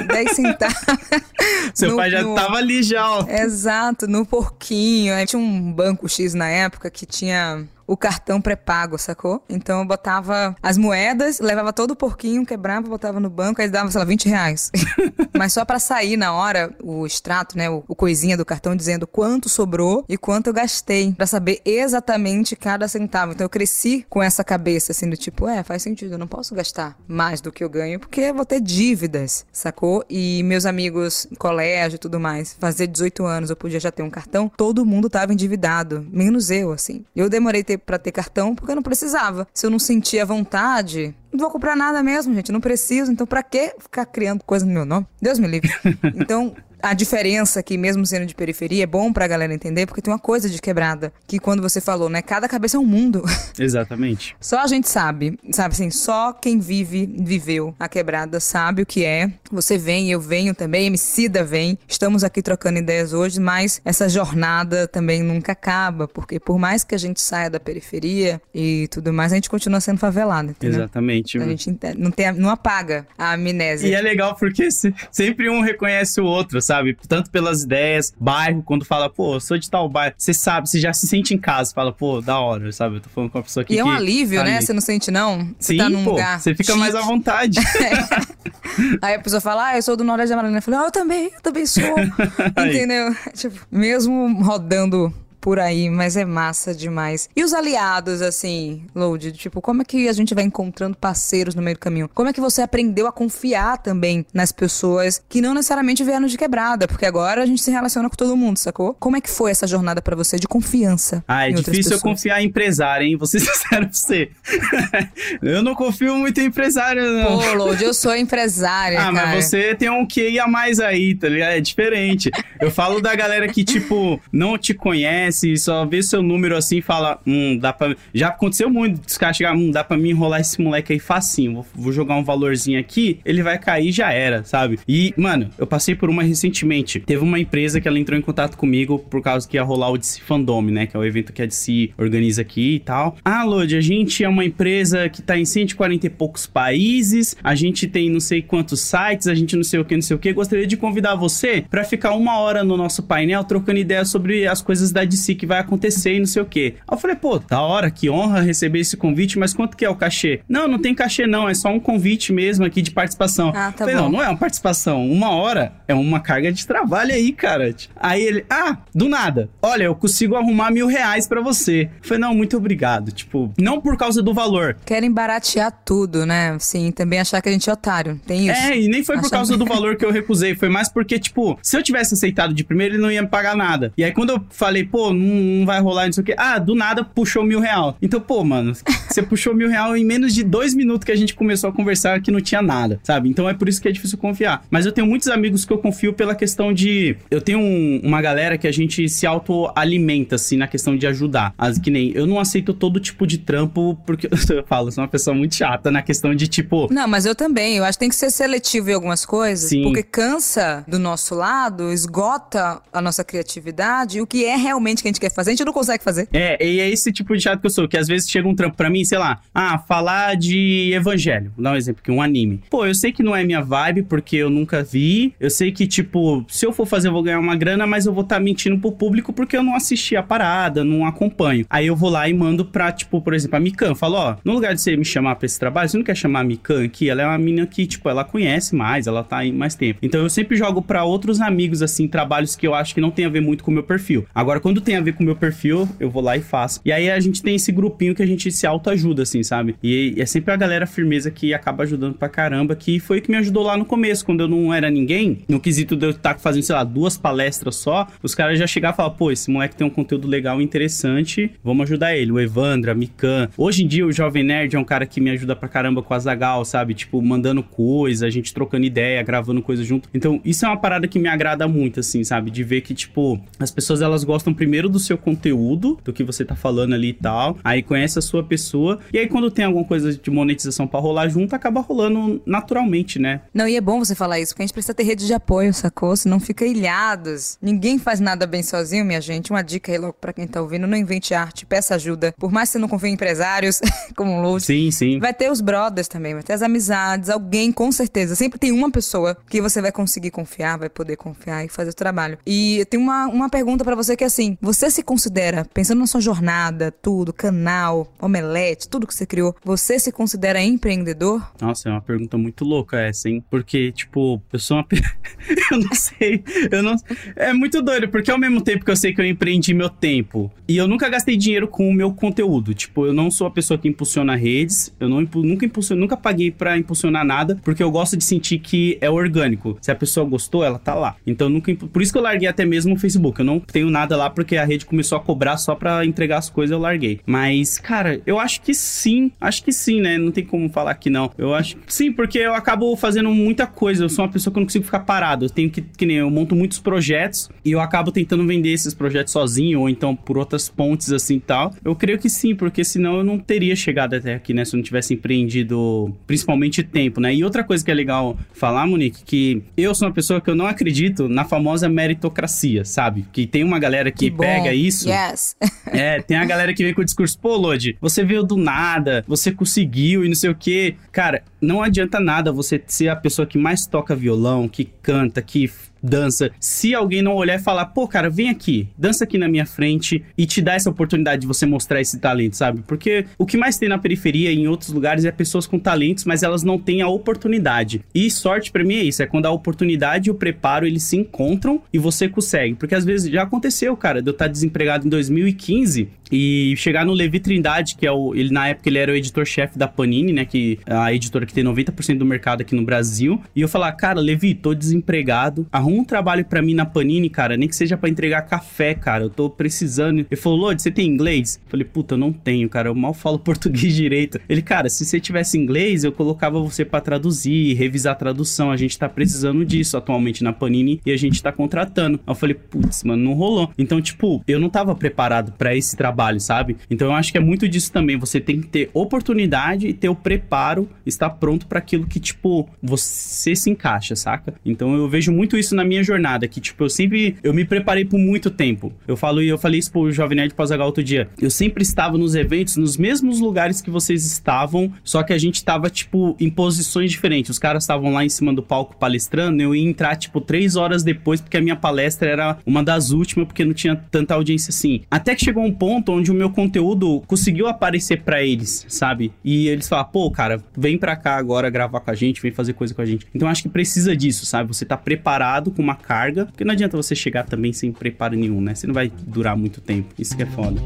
Dez centavos. <laughs> Seu no, pai já no... tava ali já, ó. Exato, no porquinho. Aí tinha um banco X na época que tinha o cartão pré-pago, sacou? Então eu botava as moedas, levava todo o porquinho, quebrava, botava no banco, aí dava, sei lá, 20 reais. <laughs> Mas só para sair na hora o extrato, né, o, o, coisinha do cartão dizendo quanto sobrou e quanto eu gastei, para saber exatamente cada centavo. Então eu cresci com essa cabeça, assim, do tipo, é, faz sentido, eu não posso gastar mais do que eu ganho, porque eu vou ter dívidas, sacou? E meus amigos, colégio e tudo mais, fazer 18 anos, eu podia já ter um cartão, todo mundo tava endividado, menos eu, assim. Eu demorei pra ter cartão porque eu não precisava. Se eu não sentia vontade, não vou comprar nada mesmo, gente. Não preciso. Então, pra que ficar criando coisa no meu nome? Deus me livre. <laughs> Então, a diferença aqui, mesmo sendo de periferia, é bom pra galera entender, porque tem uma coisa de quebrada, que quando você falou, né? Cada cabeça é um mundo. <laughs> Exatamente. só a gente sabe, sabe assim, só quem vive, viveu a quebrada sabe o que é. Você vem, eu venho também, Emicida vem. Estamos aqui trocando ideias hoje, mas essa jornada também nunca acaba, porque por mais que a gente saia da periferia e tudo mais, a gente continua sendo favelado, entendeu? Exatamente. A gente não, tem, não apaga a amnésia. E é legal porque sempre um reconhece o outro, sabe? Tanto pelas ideias, bairro, quando fala, pô, eu sou de tal bairro, você sabe, você já se sente em casa, fala, pô, da hora, sabe? Eu tô falando com uma pessoa aqui. E é um alívio, tá né? Você não sente, não? Você Sim, tá num pô, lugar. Você fica chique. mais à vontade. <laughs> Aí a pessoa fala, ah, eu sou do Nordeste da Marina. Eu falo, ah, eu também, eu também sou. <laughs> Entendeu? Tipo, mesmo rodando por aí, mas é massa demais. E os aliados, assim, Load? Tipo, como é que a gente vai encontrando parceiros no meio do caminho? Como é que você aprendeu a confiar também nas pessoas que não necessariamente vieram de quebrada? Porque agora a gente se relaciona com todo mundo, sacou? Como é que foi essa jornada para você de confiança? Ah, é difícil eu confiar em empresário, hein? Vou ser <laughs> sincero pra você. <laughs> eu não confio muito em empresário, não. Pô, Load, eu sou empresária, Ah, cara. mas você tem um QI a mais aí, tá ligado? É diferente. Eu falo da galera que, tipo, não te conhece, só vê seu número assim e fala, hum, dá pra... Já aconteceu muito, os caras hum, dá pra mim enrolar esse moleque aí facinho, vou, vou jogar um valorzinho aqui, ele vai cair já era, sabe? E, mano, eu passei por uma recentemente. Teve uma empresa que ela entrou em contato comigo por causa que ia rolar o DC Fandom, né? Que é o evento que a DC organiza aqui e tal. Ah, Lodi, a gente é uma empresa que tá em 140 e poucos países, a gente tem não sei quantos sites, a gente não sei o que, não sei o que. Gostaria de convidar você para ficar uma hora no nosso painel trocando ideias sobre as coisas da DC que vai acontecer e não sei o que. Aí eu falei, pô, da hora, que honra receber esse convite, mas quanto que é o cachê? Não, não tem cachê não, é só um convite mesmo aqui de participação. Ah, tá falei, bom. não, não é uma participação, uma hora é uma carga de trabalho aí, cara. Aí ele, ah, do nada, olha, eu consigo arrumar mil reais pra você. Eu falei, não, muito obrigado. Tipo, não por causa do valor. Querem baratear tudo, né? Sim, também achar que a gente é otário. Tem isso. É, e nem foi por Achando- causa do <laughs> valor que eu recusei, foi mais porque, tipo, se eu tivesse aceitado de primeiro, ele não ia me pagar nada. E aí, quando eu falei, pô, não, não vai rolar, não sei o quê, ah, do nada puxou mil real. Então, pô, mano, você puxou mil real em menos de dois minutos que a gente começou a conversar que não tinha nada, sabe? Então é por isso que é difícil confiar. Mas eu tenho muitos amigos que eu confio pela questão de. Eu tenho um- uma galera que a gente se autoalimenta, assim, na questão de ajudar. As que nem. Eu não aceito todo tipo de trampo, porque <laughs> eu falo, eu sou uma pessoa muito chata na questão de, tipo, Não, mas eu também. Eu acho que tem que ser seletivo em algumas coisas. Sim. Porque cansa do nosso lado, esgota a nossa criatividade. E o que é realmente que a gente quer fazer, a gente não consegue fazer. É, e é esse tipo de chato que eu sou, que às vezes chega um trampo pra mim, sei lá, ah, falar de evangelho. Vou dar um exemplo aqui, um anime. Pô, eu sei que não é minha vibe, porque eu nunca vi. Eu sei que, tipo, se eu for fazer, eu vou ganhar uma grana, mas eu vou estar mentindo pro público porque eu não assisti a parada, não acompanho. Aí eu vou lá e mando pra, tipo, por exemplo, a Mikan. Falo, ó, no lugar de você me chamar pra esse trabalho, você não quer chamar a Mikan aqui? Ela é uma menina que, tipo, ela conhece mais, ela tá aí mais tempo. Então eu sempre jogo pra outros amigos, assim, trabalhos que eu acho que não tem a ver muito com o meu perfil. Agora, quando tem a ver com o meu perfil, eu vou lá e faço. E aí a gente tem esse grupinho que a gente se autoajuda, assim, sabe? E é sempre a galera firmeza que acaba ajudando pra caramba, que foi o que me ajudou lá no começo, quando eu não era ninguém, no quesito de eu estar fazendo, sei lá, duas palestras só, os caras já chegavam e falavam, pô, esse moleque tem um conteúdo legal e interessante, vamos ajudar ele. O Evandro, a Mikan. Hoje em dia, o Jovem Nerd é um cara que me ajuda pra caramba com a Zagal, sabe? Tipo, mandando coisa, a gente trocando ideia, gravando coisa junto. Então, isso é uma parada que me agrada muito, assim, sabe? De ver que, tipo, as pessoas elas gostam primeiro do seu conteúdo, do que você tá falando ali e tal. Aí conhece a sua pessoa. E aí, quando tem alguma coisa de monetização pra rolar junto, acaba rolando naturalmente, né? Não, e é bom você falar isso, porque a gente precisa ter rede de apoio, sacou? Senão fica ilhados. Ninguém faz nada bem sozinho, minha gente. Uma dica aí logo pra quem tá ouvindo: não invente arte, peça ajuda. Por mais que você não confie em empresários, <laughs> como o Luz. Sim, sim. Vai ter os brothers também, vai ter as amizades, alguém com certeza. Sempre tem uma pessoa que você vai conseguir confiar, vai poder confiar e fazer o trabalho. E eu tenho uma, uma pergunta pra você que é assim: você se considera, pensando na sua jornada, tudo, canal, omelete, tudo que você criou, você se considera empreendedor? Nossa, é uma pergunta muito louca essa, hein? Porque, tipo, eu sou uma. <laughs> <laughs> eu não sei. Eu não. É muito doido, porque ao mesmo tempo que eu sei que eu empreendi meu tempo e eu nunca gastei dinheiro com o meu conteúdo. Tipo, eu não sou a pessoa que impulsiona redes, eu não nunca impulsiono, nunca paguei pra impulsionar nada, porque eu gosto de sentir que é orgânico. Se a pessoa gostou, ela tá lá. Então, nunca. Por isso que eu larguei até mesmo o Facebook. Eu não tenho nada lá porque a rede começou a cobrar só pra entregar as coisas, eu larguei. Mas, cara, eu acho que sim. Acho que sim, né? Não tem como falar que não. Eu acho que sim, porque eu acabo fazendo muita coisa. Eu sou uma pessoa que eu não consigo ficar parado. Eu tenho que, que nem eu monto muitos projetos e eu acabo tentando vender esses projetos sozinho ou então por outras pontes assim e tal. Eu creio que sim, porque senão eu não teria chegado até aqui, né? Se eu não tivesse empreendido principalmente tempo, né? E outra coisa que é legal falar, Monique, que eu sou uma pessoa que eu não acredito na famosa meritocracia, sabe? Que tem uma galera que, bom. Pega isso. Yes. <laughs> É, tem a galera que vem com o discurso, pô, Lodi, você veio do nada, você conseguiu e não sei o quê. Cara, não adianta nada você ser a pessoa que mais toca violão, que canta, que dança. Se alguém não olhar e falar, pô, cara, vem aqui, dança aqui na minha frente e te dá essa oportunidade de você mostrar esse talento, sabe? Porque o que mais tem na periferia e em outros lugares é pessoas com talentos, mas elas não têm a oportunidade. E sorte para mim é isso, é quando a oportunidade e o preparo eles se encontram e você consegue. Porque às vezes já aconteceu, cara, de eu estar desempregado em 2015 e chegar no Levi Trindade, que é o. Ele, na época, ele era o editor-chefe da Panini, né? Que é a editora que tem 90% do mercado aqui no Brasil. E eu falar, cara, Levi, tô desempregado. Arruma um trabalho para mim na Panini, cara. Nem que seja para entregar café, cara. Eu tô precisando. Ele falou, Lodi, você tem inglês? Eu falei, puta, eu não tenho, cara. Eu mal falo <laughs> português direito. Ele, cara, se você tivesse inglês, eu colocava você para traduzir, revisar a tradução. A gente tá precisando disso atualmente na Panini e a gente tá contratando. Eu falei, putz, mano, não rolou. Então, tipo, eu não tava preparado para esse trabalho trabalho, sabe? Então eu acho que é muito disso também. Você tem que ter oportunidade e ter o preparo, estar pronto para aquilo que, tipo, você se encaixa, saca? Então eu vejo muito isso na minha jornada, que, tipo, eu sempre. Eu me preparei por muito tempo. Eu falo e eu falei isso pro Jovem Nerd pós outro dia. Eu sempre estava nos eventos, nos mesmos lugares que vocês estavam, só que a gente tava, tipo, em posições diferentes. Os caras estavam lá em cima do palco palestrando, eu ia entrar, tipo, três horas depois, porque a minha palestra era uma das últimas, porque não tinha tanta audiência assim. Até que chegou um ponto onde o meu conteúdo conseguiu aparecer para eles, sabe? E eles falam, pô, cara, vem pra cá agora gravar com a gente, vem fazer coisa com a gente. Então acho que precisa disso, sabe? Você tá preparado com uma carga, porque não adianta você chegar também sem preparo nenhum, né? Você não vai durar muito tempo. Isso que é foda.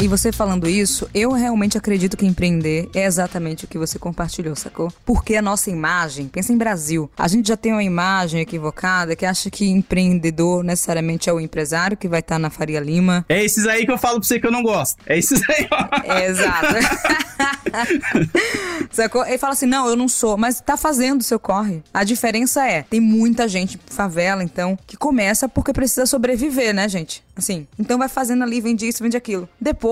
E você falando isso, eu realmente acredito que empreender é exatamente o que você compartilhou, sacou? Porque a nossa imagem, pensa em Brasil, a gente já tem uma imagem equivocada que acha que empreendedor necessariamente é o empresário que vai estar tá na Faria Lima. É esses aí que eu falo pra você que eu não gosto. É esses aí. É, exato. <laughs> sacou? Ele fala assim: não, eu não sou, mas tá fazendo o seu corre. A diferença é, tem muita gente favela, então, que começa porque precisa sobreviver, né, gente? Assim, então vai fazendo ali, vende isso, vende aquilo. Depois,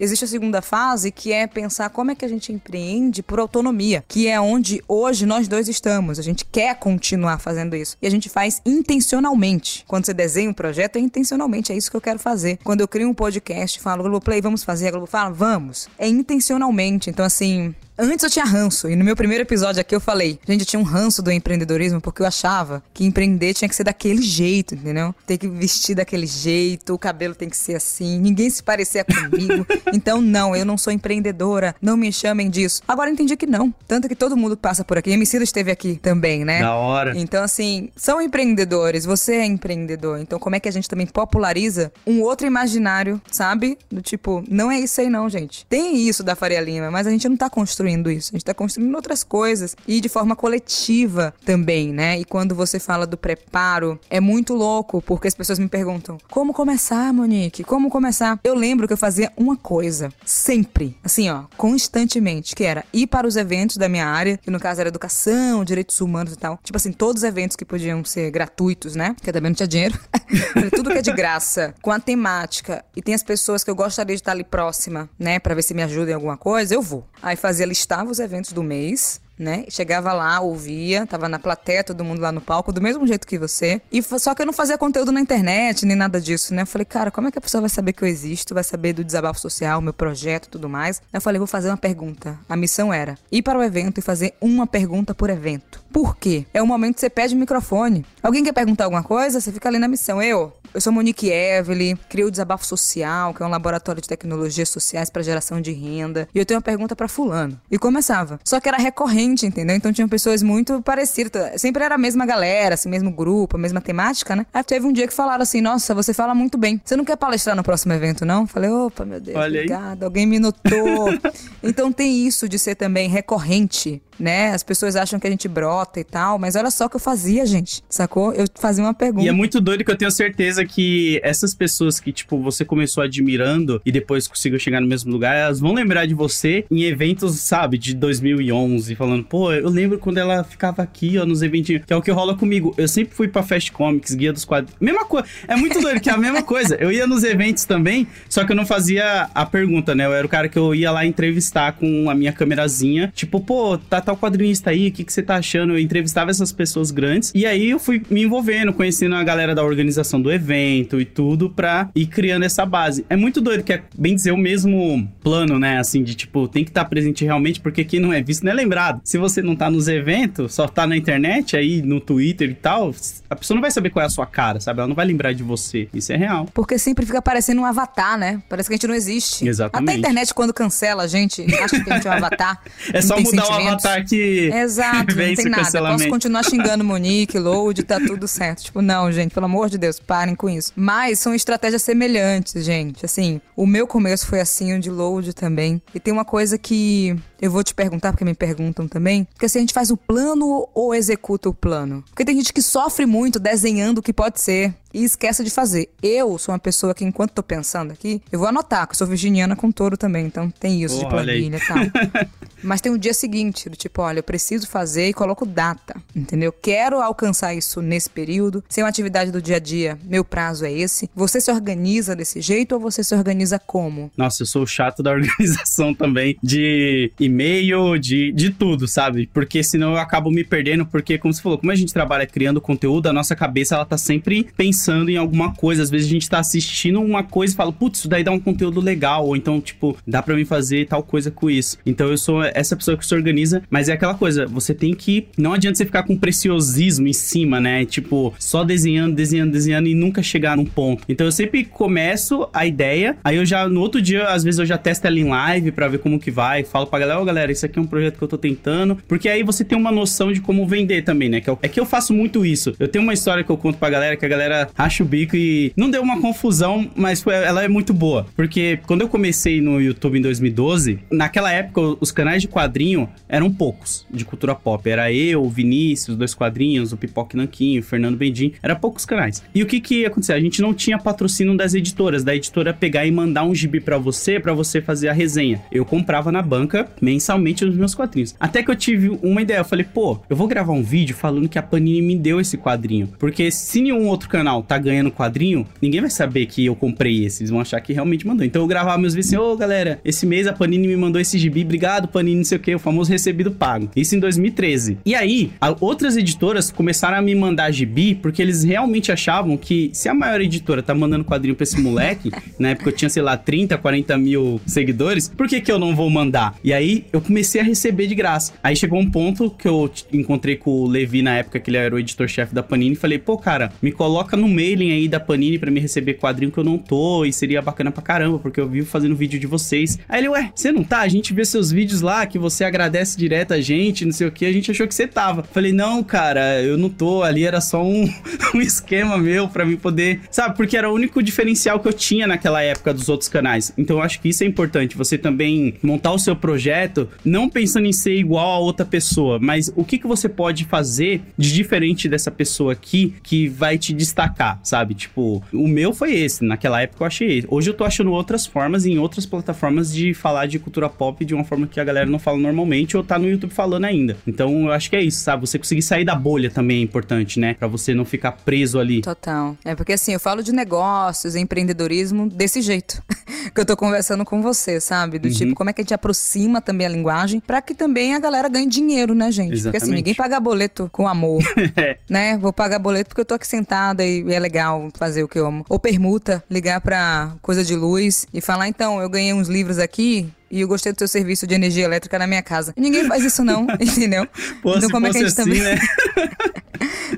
existe a segunda fase, que é pensar como é que a gente empreende por autonomia, que é onde hoje nós dois estamos. A gente quer continuar fazendo isso. E a gente faz intencionalmente. Quando você desenha um projeto, é intencionalmente, é isso que eu quero fazer. Quando eu crio um podcast, falo, Globoplay, vamos fazer, a Globo fala, vamos. É intencionalmente. Então, assim, Antes eu tinha ranço, e no meu primeiro episódio aqui eu falei, gente, eu tinha um ranço do empreendedorismo porque eu achava que empreender tinha que ser daquele jeito, entendeu? Tem que vestir daquele jeito, o cabelo tem que ser assim, ninguém se parecia comigo. <laughs> então, não, eu não sou empreendedora, não me chamem disso. Agora eu entendi que não. Tanto que todo mundo que passa por aqui, Emicida esteve aqui também, né? Da hora. Então, assim, são empreendedores, você é empreendedor. Então, como é que a gente também populariza um outro imaginário, sabe? Do tipo, não é isso aí não, gente. Tem isso da Faria Lima, mas a gente não tá construindo construindo isso, a gente está construindo outras coisas e de forma coletiva também, né? E quando você fala do preparo, é muito louco, porque as pessoas me perguntam: como começar, Monique? Como começar? Eu lembro que eu fazia uma coisa, sempre, assim, ó, constantemente, que era ir para os eventos da minha área, que no caso era educação, direitos humanos e tal. Tipo assim, todos os eventos que podiam ser gratuitos, né? Porque também não tinha dinheiro. <laughs> Tudo que é de graça, com a temática, e tem as pessoas que eu gostaria de estar ali próxima, né? Para ver se me ajudam em alguma coisa, eu vou. Aí fazia listava os eventos do mês, né? Chegava lá, ouvia, tava na plateia, todo mundo lá no palco, do mesmo jeito que você. E só que eu não fazia conteúdo na internet, nem nada disso, né? Eu falei, cara, como é que a pessoa vai saber que eu existo, vai saber do desabafo social, meu projeto tudo mais? Eu falei, vou fazer uma pergunta. A missão era ir para o evento e fazer uma pergunta por evento. Por quê? É o momento que você pede o microfone. Alguém quer perguntar alguma coisa? Você fica ali na missão. Eu, eu sou Monique Evelyn, criei o Desabafo Social, que é um laboratório de tecnologias sociais para geração de renda. E eu tenho uma pergunta para fulano. E começava. Só que era recorrente, entendeu? Então tinham pessoas muito parecidas. Sempre era a mesma galera, assim, mesmo grupo, a mesma temática, né? Aí teve um dia que falaram assim: Nossa, você fala muito bem. Você não quer palestrar no próximo evento, não? Falei, opa, meu Deus, Olha obrigada. Alguém me notou. <laughs> então tem isso de ser também recorrente né? As pessoas acham que a gente brota e tal, mas olha só o que eu fazia, gente, sacou? Eu fazia uma pergunta. E é muito doido que eu tenho certeza que essas pessoas que, tipo, você começou admirando e depois conseguiu chegar no mesmo lugar, elas vão lembrar de você em eventos, sabe, de 2011, falando, pô, eu lembro quando ela ficava aqui, ó, nos eventos, que é o que rola comigo. Eu sempre fui pra Fast Comics, Guia dos Quadrinhos, mesma coisa, é muito doido que é a mesma <laughs> coisa. Eu ia nos eventos também, só que eu não fazia a pergunta, né? Eu era o cara que eu ia lá entrevistar com a minha câmerazinha, tipo, pô, tá tal quadrinista aí, o que, que você tá achando? Eu entrevistava essas pessoas grandes. E aí eu fui me envolvendo, conhecendo a galera da organização do evento e tudo pra ir criando essa base. É muito doido que é, bem dizer, o mesmo plano, né? Assim, de tipo, tem que estar tá presente realmente, porque quem não é visto não é lembrado. Se você não tá nos eventos, só tá na internet, aí no Twitter e tal, a pessoa não vai saber qual é a sua cara, sabe? Ela não vai lembrar de você. Isso é real. Porque sempre fica parecendo um avatar, né? Parece que a gente não existe. Exatamente. Até a internet, quando cancela a gente, acha que a gente é um <laughs> avatar. é só mudar o avatar que. Exato, <laughs> não tem nada. Posso continuar xingando <laughs> Monique, Load, tá tudo certo. Tipo, não, gente, pelo amor de Deus, parem com isso. Mas são estratégias semelhantes, gente. Assim, o meu começo foi assim, o de Load também. E tem uma coisa que eu vou te perguntar, porque me perguntam também, porque assim, a gente faz o plano ou executa o plano? Porque tem gente que sofre muito desenhando o que pode ser e esquece de fazer. Eu sou uma pessoa que, enquanto tô pensando aqui, eu vou anotar, que eu sou virginiana com touro também, então tem isso oh, de planilha e tal. <laughs> Mas tem o dia seguinte, do tipo, olha, eu preciso fazer e coloco data, entendeu? Quero alcançar isso nesse período. Se é uma atividade do dia a dia, meu prazo é esse. Você se organiza desse jeito ou você se organiza como? Nossa, eu sou chato da <laughs> organização também, de e-mail, de, de tudo, sabe? Porque senão eu acabo me perdendo, porque, como você falou, como a gente trabalha criando conteúdo, a nossa cabeça, ela tá sempre pensando em alguma coisa. Às vezes a gente tá assistindo uma coisa e fala, putz, isso daí dá um conteúdo legal, ou então, tipo, dá para mim fazer tal coisa com isso. Então eu sou essa pessoa que se organiza, mas é aquela coisa, você tem que. Não adianta você ficar com preciosismo em cima, né? Tipo, só desenhando, desenhando, desenhando e nunca chegar num ponto. Então eu sempre começo a ideia, aí eu já, no outro dia, às vezes eu já testo ela em live para ver como que vai, falo pra galera, ó, oh, galera, isso aqui é um projeto que eu tô tentando, porque aí você tem uma noção de como vender também, né? Que é, que eu faço muito isso. Eu tenho uma história que eu conto pra galera que a galera racha o bico e não deu uma confusão, mas foi, ela é muito boa. Porque quando eu comecei no YouTube em 2012, naquela época os canais de quadrinho eram poucos de cultura pop. Era eu, o Vinícius, dois quadrinhos, o Pipoque Nanquinho, o Fernando Bendim. Era poucos canais. E o que que ia acontecer? A gente não tinha patrocínio das editoras, da editora pegar e mandar um gibi para você, para você fazer a resenha. Eu comprava na banca mensalmente os meus quadrinhos. Até que eu tive uma ideia, eu falei, pô, eu vou gravar um vídeo falando que a Panini me deu esse quadrinho. Porque se nenhum outro canal tá ganhando quadrinho, ninguém vai saber que eu comprei esse. Eles vão achar que realmente mandou. Então eu gravava meus vídeos assim, ô oh, galera, esse mês a Panini me mandou esse gibi, obrigado Panini, não sei o que, o famoso recebido pago. Isso em 2013. E aí, outras editoras começaram a me mandar gibi porque eles realmente achavam que se a maior editora tá mandando quadrinho pra esse moleque, <laughs> na época eu tinha, sei lá, 30, 40 mil seguidores, por que que eu não vou mandar? E aí eu comecei a receber de graça. Aí chegou um ponto que eu encontrei com o Levi na época que ele era o editor-chefe da Panini e falei, pô, cara, me coloca no mailing aí da Panini para me receber quadrinho que eu não tô e seria bacana pra caramba, porque eu vivo fazendo vídeo de vocês. Aí ele, ué, você não tá? A gente vê seus vídeos lá que você agradece direto a gente, não sei o que, a gente achou que você tava. Falei, não, cara, eu não tô, ali era só um, <laughs> um esquema meu para mim poder, sabe? Porque era o único diferencial que eu tinha naquela época dos outros canais. Então eu acho que isso é importante, você também montar o seu projeto, não pensando em ser igual a outra pessoa, mas o que, que você pode fazer de diferente dessa pessoa aqui que vai te destacar, sabe? Tipo, o meu foi esse, naquela época eu achei esse. Hoje eu tô achando outras formas em outras plataformas de falar de cultura pop de uma forma que a galera não fala normalmente ou tá no YouTube falando ainda. Então eu acho que é isso, sabe? Você conseguir sair da bolha também é importante, né? Pra você não ficar preso ali. Total. É porque assim, eu falo de negócios, empreendedorismo desse jeito <laughs> que eu tô conversando com você, sabe? Do uhum. tipo, como é que a gente aproxima também a linguagem para que também a galera ganhe dinheiro, né, gente? Exatamente. Porque assim, ninguém paga boleto com amor, <laughs> é. né? Vou pagar boleto porque eu tô aqui sentada e é legal fazer o que eu amo. Ou permuta, ligar pra coisa de luz e falar, então, eu ganhei uns livros aqui, e eu gostei do seu serviço de energia elétrica na minha casa. Ninguém faz isso não, <laughs> entendeu? Pô, então como é que a gente assim, também <laughs> né?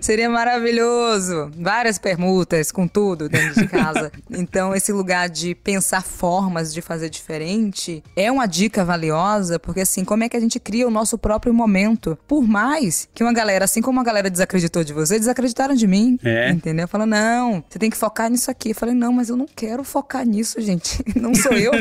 Seria maravilhoso. Várias permutas com tudo dentro de casa. então, esse lugar de pensar formas de fazer diferente é uma dica valiosa, porque assim, como é que a gente cria o nosso próprio momento? Por mais que uma galera, assim como a galera desacreditou de você, desacreditaram de mim. É. Entendeu? Falou, não, você tem que focar nisso aqui. Eu falei, não, mas eu não quero focar nisso, gente. <laughs> Não sou eu.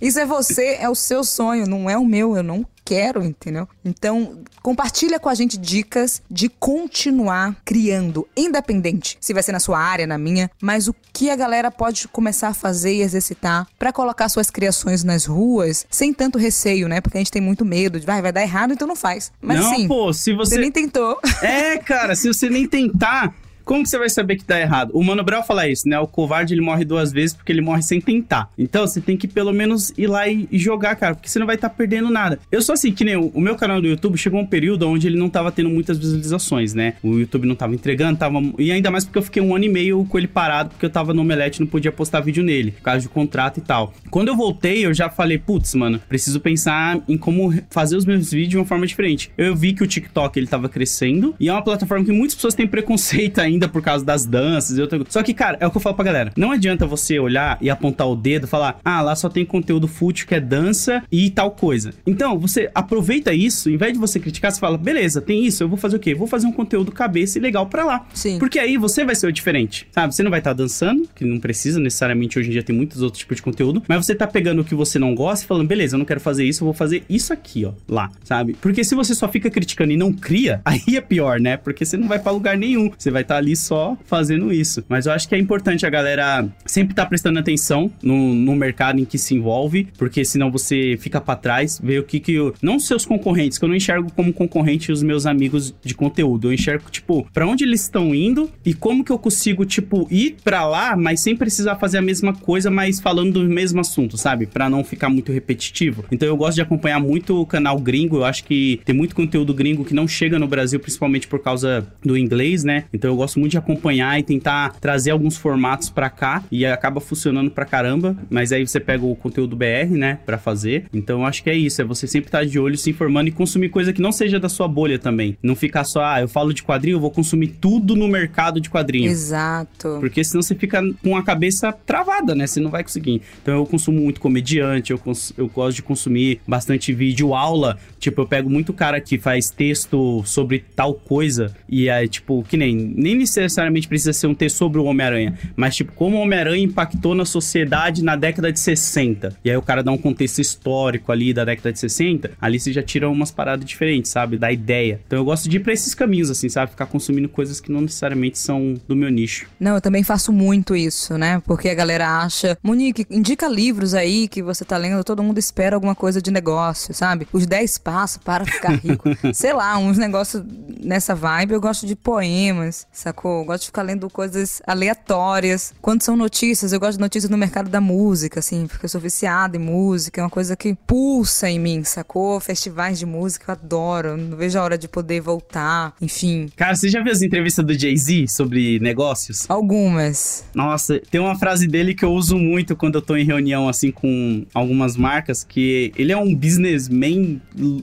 Isso é você, é o seu sonho, não é o meu. Eu não quero, entendeu? Então, compartilha com a gente dicas de continuar criando, independente se vai ser na sua área, na minha, mas o que a galera pode começar a fazer e exercitar para colocar suas criações nas ruas sem tanto receio, né? Porque a gente tem muito medo de vai, vai dar errado, então não faz. Mas não, sim. Pô, se você... você nem tentou. É, cara, se você nem tentar, como que você vai saber que tá errado? O Mano Brown fala isso, né? O covarde ele morre duas vezes porque ele morre sem tentar. Então você tem que pelo menos ir lá e, jogar, cara, porque você não vai estar tá perdendo nada. Eu sou assim, que nem o, o, meu canal do YouTube chegou um período onde ele não tava tendo muitas visualizações, né? O YouTube não tava entregando, tava. E ainda mais porque eu fiquei um ano e meio com ele parado, porque eu tava no Omelete e não podia postar vídeo nele, por causa de contrato e tal. Quando eu voltei, eu já falei, putz, mano, preciso pensar em como fazer os meus vídeos de uma forma diferente. Eu vi que o TikTok ele tava crescendo e é uma plataforma que muitas pessoas têm preconceito <laughs> ainda por causa das danças e outra Só que, cara, é o que eu falo pra galera. Não adianta você olhar e apontar o dedo e falar, ah, lá só tem conteúdo fútil que é dança e tal coisa. Então, você aproveita isso, em vez de você criticar, você fala, beleza, tem isso, eu vou fazer o quê? Vou fazer um conteúdo cabeça e legal para lá. Sim. Porque aí você vai ser o diferente, sabe? Você não vai estar tá dançando, que não precisa necessariamente, hoje em dia tem muitos outros tipos de conteúdo, mas você tá pegando o que você não gosta e falando, beleza, eu não quero fazer isso, eu vou fazer isso aqui, ó, lá, sabe? Porque se você só fica criticando e não cria, <laughs> aí é pior, né? Porque você não vai para lugar nenhum, você vai estar tá ali só fazendo isso. Mas eu acho que é importante a galera sempre estar tá prestando atenção no, no mercado em que se envolve, porque senão você fica para trás, ver o que que... Eu, não seus concorrentes, que eu não enxergo como concorrente os meus amigos de conteúdo, eu enxergo, tipo, para onde eles estão indo e como que eu consigo, tipo, ir para lá, mas sem precisar fazer a mesma coisa, mas falando do mesmo assunto, sabe? Para não ficar muito repetitivo. Então eu gosto de acompanhar muito o canal gringo, eu acho que tem muito conteúdo gringo que não chega no Brasil, principalmente por causa do inglês, né? Então eu gosto muito de acompanhar e tentar trazer alguns formatos para cá e acaba funcionando pra caramba, mas aí você pega o conteúdo BR, né, para fazer. Então eu acho que é isso, é você sempre estar tá de olho, se informando e consumir coisa que não seja da sua bolha também. Não ficar só, ah, eu falo de quadrinho, eu vou consumir tudo no mercado de quadrinho. Exato. Porque senão você fica com a cabeça travada, né? Você não vai conseguir. Então eu consumo muito comediante, eu, eu gosto de consumir bastante vídeo aula. Tipo, eu pego muito cara que faz texto sobre tal coisa e é tipo, que nem, nem necessariamente precisa ser um texto sobre o Homem-Aranha, mas tipo, como o Homem-Aranha impactou na sociedade na década de 60. E aí o cara dá um contexto histórico ali da década de 60, ali você já tira umas paradas diferentes, sabe? Da ideia. Então eu gosto de ir pra esses caminhos, assim, sabe? Ficar consumindo coisas que não necessariamente são do meu nicho. Não, eu também faço muito isso, né? Porque a galera acha, Monique, indica livros aí que você tá lendo, todo mundo espera alguma coisa de negócio, sabe? Os 10 passos para ficar rico. <laughs> Sei lá, uns negócios nessa vibe. Eu gosto de poemas, sacou? Eu gosto de ficar lendo coisas aleatórias. Quando são notícias, eu gosto de notícias no mercado da música, assim, porque eu sou viciada em música, é uma coisa que pulsa em mim, sacou? Festivais de música, eu adoro. Não vejo a hora de poder voltar, enfim. Cara, você já viu as entrevistas do Jay-Z sobre negócios? Algumas. Nossa, tem uma frase dele que eu uso muito quando eu tô em reunião, assim, com algumas marcas, que ele é um businessman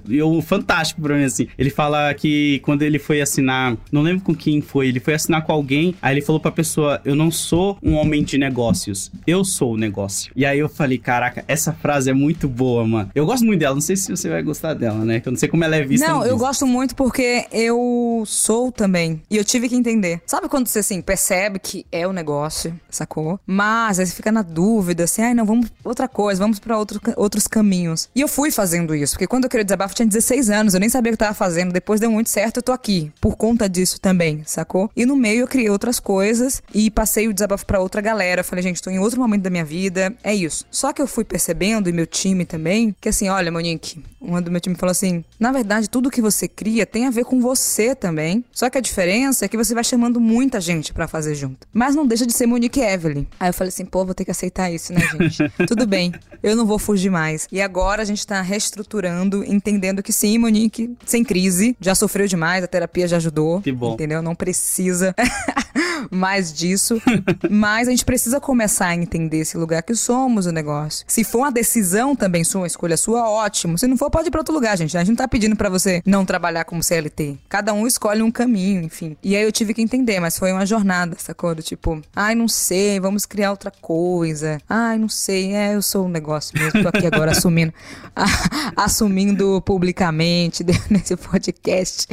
eu, fantástico pra mim, assim. Ele fala que quando ele foi assinar, não lembro com quem foi, ele foi assinar com alguém, aí ele falou pra pessoa: Eu não sou um homem de negócios, eu sou o negócio. E aí eu falei: Caraca, essa frase é muito boa, mano. Eu gosto muito dela, não sei se você vai gostar dela, né? Que eu não sei como ela é vista. Não, eu gosto muito porque eu sou também. E eu tive que entender. Sabe quando você, assim, percebe que é o negócio, sacou? Mas aí você fica na dúvida, assim, ai, não, vamos outra coisa, vamos pra outro, outros caminhos. E eu fui fazendo isso, porque quando eu queria desabafo, eu tinha 16 anos, eu nem sabia o que eu tava fazendo. Depois deu muito certo, eu tô aqui. Por conta disso também, sacou? E no meio eu criei outras coisas e passei o desabafo para outra galera. falei, gente, tô em outro momento da minha vida. É isso. Só que eu fui percebendo, e meu time também, que assim, olha, Monique, uma do meu time falou assim: na verdade, tudo que você cria tem a ver com você também. Só que a diferença é que você vai chamando muita gente para fazer junto. Mas não deixa de ser Monique Evelyn. Aí eu falei assim, pô, vou ter que aceitar isso, né, gente? <laughs> Tudo bem, eu não vou fugir mais. E agora a gente tá reestruturando, entendendo que sim, Monique, sem crise, já sofreu demais, a terapia já ajudou. Que bom. Entendeu? Não precisa <laughs> mais disso. <laughs> Mas a gente precisa começar a entender esse lugar que somos o negócio. Se for uma decisão também sua, uma escolha sua, ótimo. Se não for, pode ir pra outro lugar, gente. A gente não tá pedindo para você não trabalhar como CLT. Cada um escolhe um caminho, enfim. E aí eu tive que entender, mas foi uma jornada, sacou? Do tipo, ai, não sei, vamos criar outra coisa. Ai, não sei, é, eu sou um negócio mesmo. Tô aqui agora assumindo, <laughs> assumindo publicamente nesse podcast.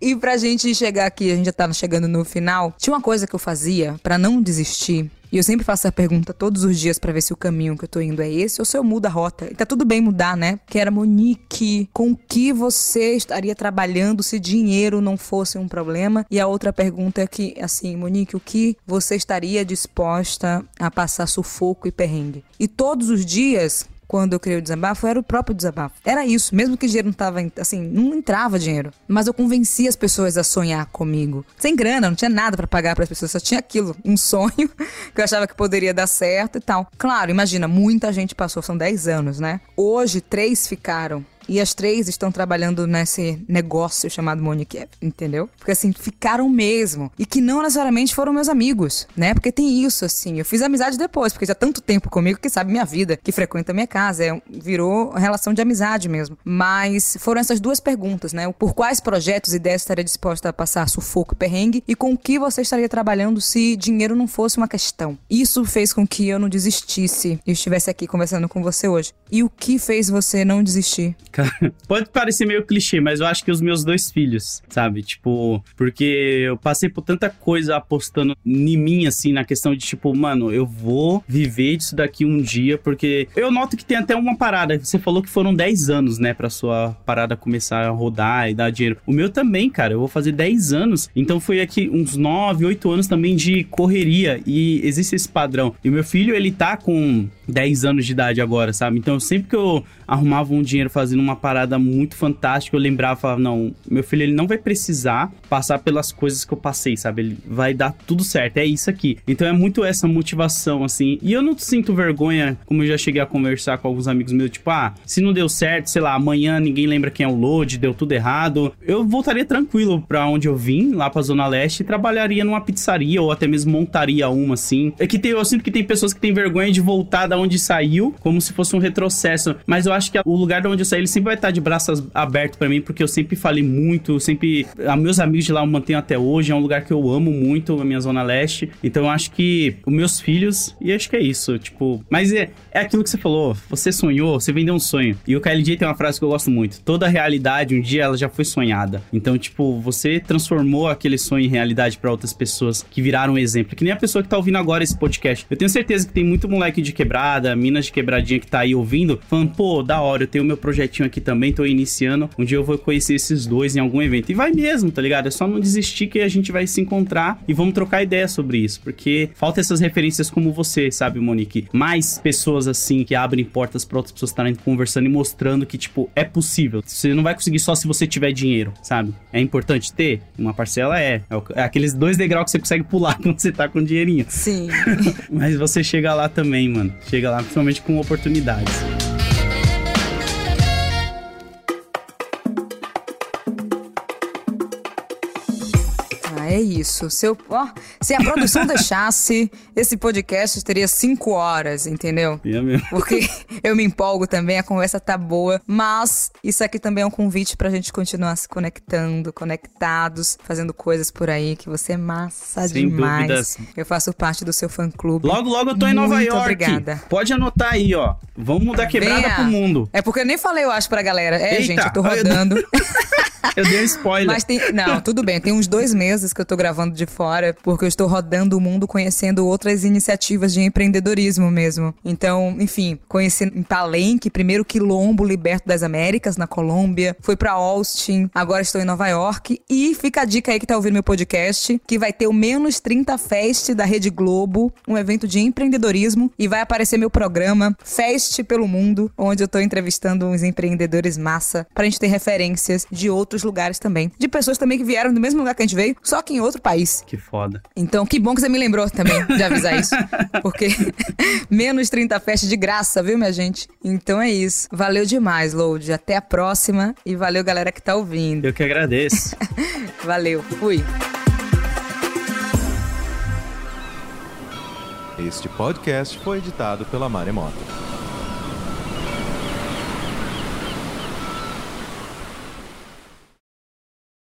E pra gente chegar aqui, a gente já tá chegando no final. Tinha uma coisa que eu fazia para não desistir e eu sempre faço a pergunta todos os dias para ver se o caminho que eu tô indo é esse ou se eu mudo a rota. E tá tudo bem mudar, né? Que era Monique, com que você estaria trabalhando se dinheiro não fosse um problema? E a outra pergunta é que, assim, Monique, o que você estaria disposta a passar sufoco e perrengue? E todos os dias quando eu criei o desabafo era o próprio desabafo. Era isso, mesmo que dinheiro não tava, assim, não entrava dinheiro. Mas eu convenci as pessoas a sonhar comigo. Sem grana, não tinha nada para pagar para as pessoas, só tinha aquilo, um <laughs> sonho que eu achava que poderia dar certo e tal. Claro, imagina, muita gente passou, são 10 anos, né? Hoje, três ficaram e as três estão trabalhando nesse negócio chamado Monique, entendeu? Porque assim, ficaram mesmo. E que não necessariamente foram meus amigos, né? Porque tem isso, assim. Eu fiz amizade depois, porque já tanto tempo comigo que sabe minha vida, que frequenta minha casa. É, virou relação de amizade mesmo. Mas foram essas duas perguntas, né? Por quais projetos e ideias estaria disposta a passar sufoco e perrengue e com o que você estaria trabalhando se dinheiro não fosse uma questão. Isso fez com que eu não desistisse e estivesse aqui conversando com você hoje. E o que fez você não desistir? <laughs> Pode parecer meio clichê, mas eu acho que os meus dois filhos, sabe? Tipo, porque eu passei por tanta coisa apostando em mim, assim, na questão de, tipo, mano, eu vou viver disso daqui um dia, porque eu noto que tem até uma parada. Você falou que foram 10 anos, né, pra sua parada começar a rodar e dar dinheiro. O meu também, cara, eu vou fazer 10 anos. Então foi aqui uns 9, 8 anos também de correria. E existe esse padrão. E meu filho, ele tá com 10 anos de idade agora, sabe? Então sempre que eu arrumava um dinheiro fazendo uma parada muito fantástica, eu lembrava, falava, não, meu filho ele não vai precisar passar pelas coisas que eu passei, sabe? Ele vai dar tudo certo, é isso aqui. Então é muito essa motivação, assim. E eu não sinto vergonha, como eu já cheguei a conversar com alguns amigos meus, tipo, ah, se não deu certo, sei lá, amanhã ninguém lembra quem é o load, deu tudo errado, eu voltaria tranquilo para onde eu vim, lá pra Zona Leste, e trabalharia numa pizzaria ou até mesmo montaria uma, assim. É que tem, eu sinto que tem pessoas que têm vergonha de voltar da onde saiu, como se fosse um retrocesso. Mas eu acho que o lugar de onde eu saí, ele sempre vai estar de braços abertos para mim, porque eu sempre falei muito, sempre. A meus amigos de lá eu mantenho até hoje, é um lugar que eu amo muito, a minha Zona Leste. Então eu acho que os meus filhos, e acho que é isso, tipo. Mas é, é aquilo que você falou, você sonhou, você vendeu um sonho. E o KLJ tem uma frase que eu gosto muito: toda realidade, um dia ela já foi sonhada. Então, tipo, você transformou aquele sonho em realidade para outras pessoas que viraram um exemplo. Que nem a pessoa que tá ouvindo agora esse podcast. Eu tenho certeza que tem muito moleque de quebrada, Minas de Quebradinha que tá aí ouvindo, falando, pô, da hora, eu tenho meu projetinho aqui também, tô iniciando. Um dia eu vou conhecer esses dois em algum evento. E vai mesmo, tá ligado? É só não desistir que a gente vai se encontrar e vamos trocar ideia sobre isso. Porque falta essas referências como você, sabe, Monique? Mais pessoas assim que abrem portas para outras pessoas estarem conversando e mostrando que, tipo, é possível. Você não vai conseguir só se você tiver dinheiro, sabe? É importante ter? Uma parcela é. É, é aqueles dois degraus que você consegue pular <laughs> quando você tá com dinheirinho. Sim. <laughs> Mas você chega lá também, mano. Chega lá principalmente com oportunidades. É isso. Se, eu, ó, se a produção <laughs> deixasse, esse podcast teria cinco horas, entendeu? É mesmo. Porque <laughs> eu me empolgo também, a conversa tá boa. Mas isso aqui também é um convite pra gente continuar se conectando, conectados, fazendo coisas por aí, que você é massa Sem demais. Dúvidas. Eu faço parte do seu fã-clube. Logo, logo eu tô em Nova Muito York. obrigada. Pode anotar aí, ó. Vamos mudar quebrada Venha. pro mundo. É porque eu nem falei, eu acho, pra galera. É, Eita, gente, eu tô eu- rodando. <laughs> Eu dei um spoiler. Mas tem. Não, tudo bem. Tem uns dois meses que eu tô gravando de fora, porque eu estou rodando o mundo conhecendo outras iniciativas de empreendedorismo mesmo. Então, enfim, conheci em Palenque, primeiro Quilombo Liberto das Américas, na Colômbia. Fui pra Austin, agora estou em Nova York. E fica a dica aí que tá ouvindo meu podcast, que vai ter o Menos 30 Fest da Rede Globo, um evento de empreendedorismo. E vai aparecer meu programa Fest pelo Mundo, onde eu tô entrevistando uns empreendedores massa, pra gente ter referências de outros lugares também. De pessoas também que vieram do mesmo lugar que a gente veio, só que em outro país. Que foda. Então, que bom que você me lembrou também de avisar isso. <laughs> Porque <laughs> menos 30 festas de graça, viu, minha gente? Então é isso. Valeu demais, Load. Até a próxima. E valeu, galera que tá ouvindo. Eu que agradeço. <laughs> Valeu. Fui. Este podcast foi editado pela Maremoto.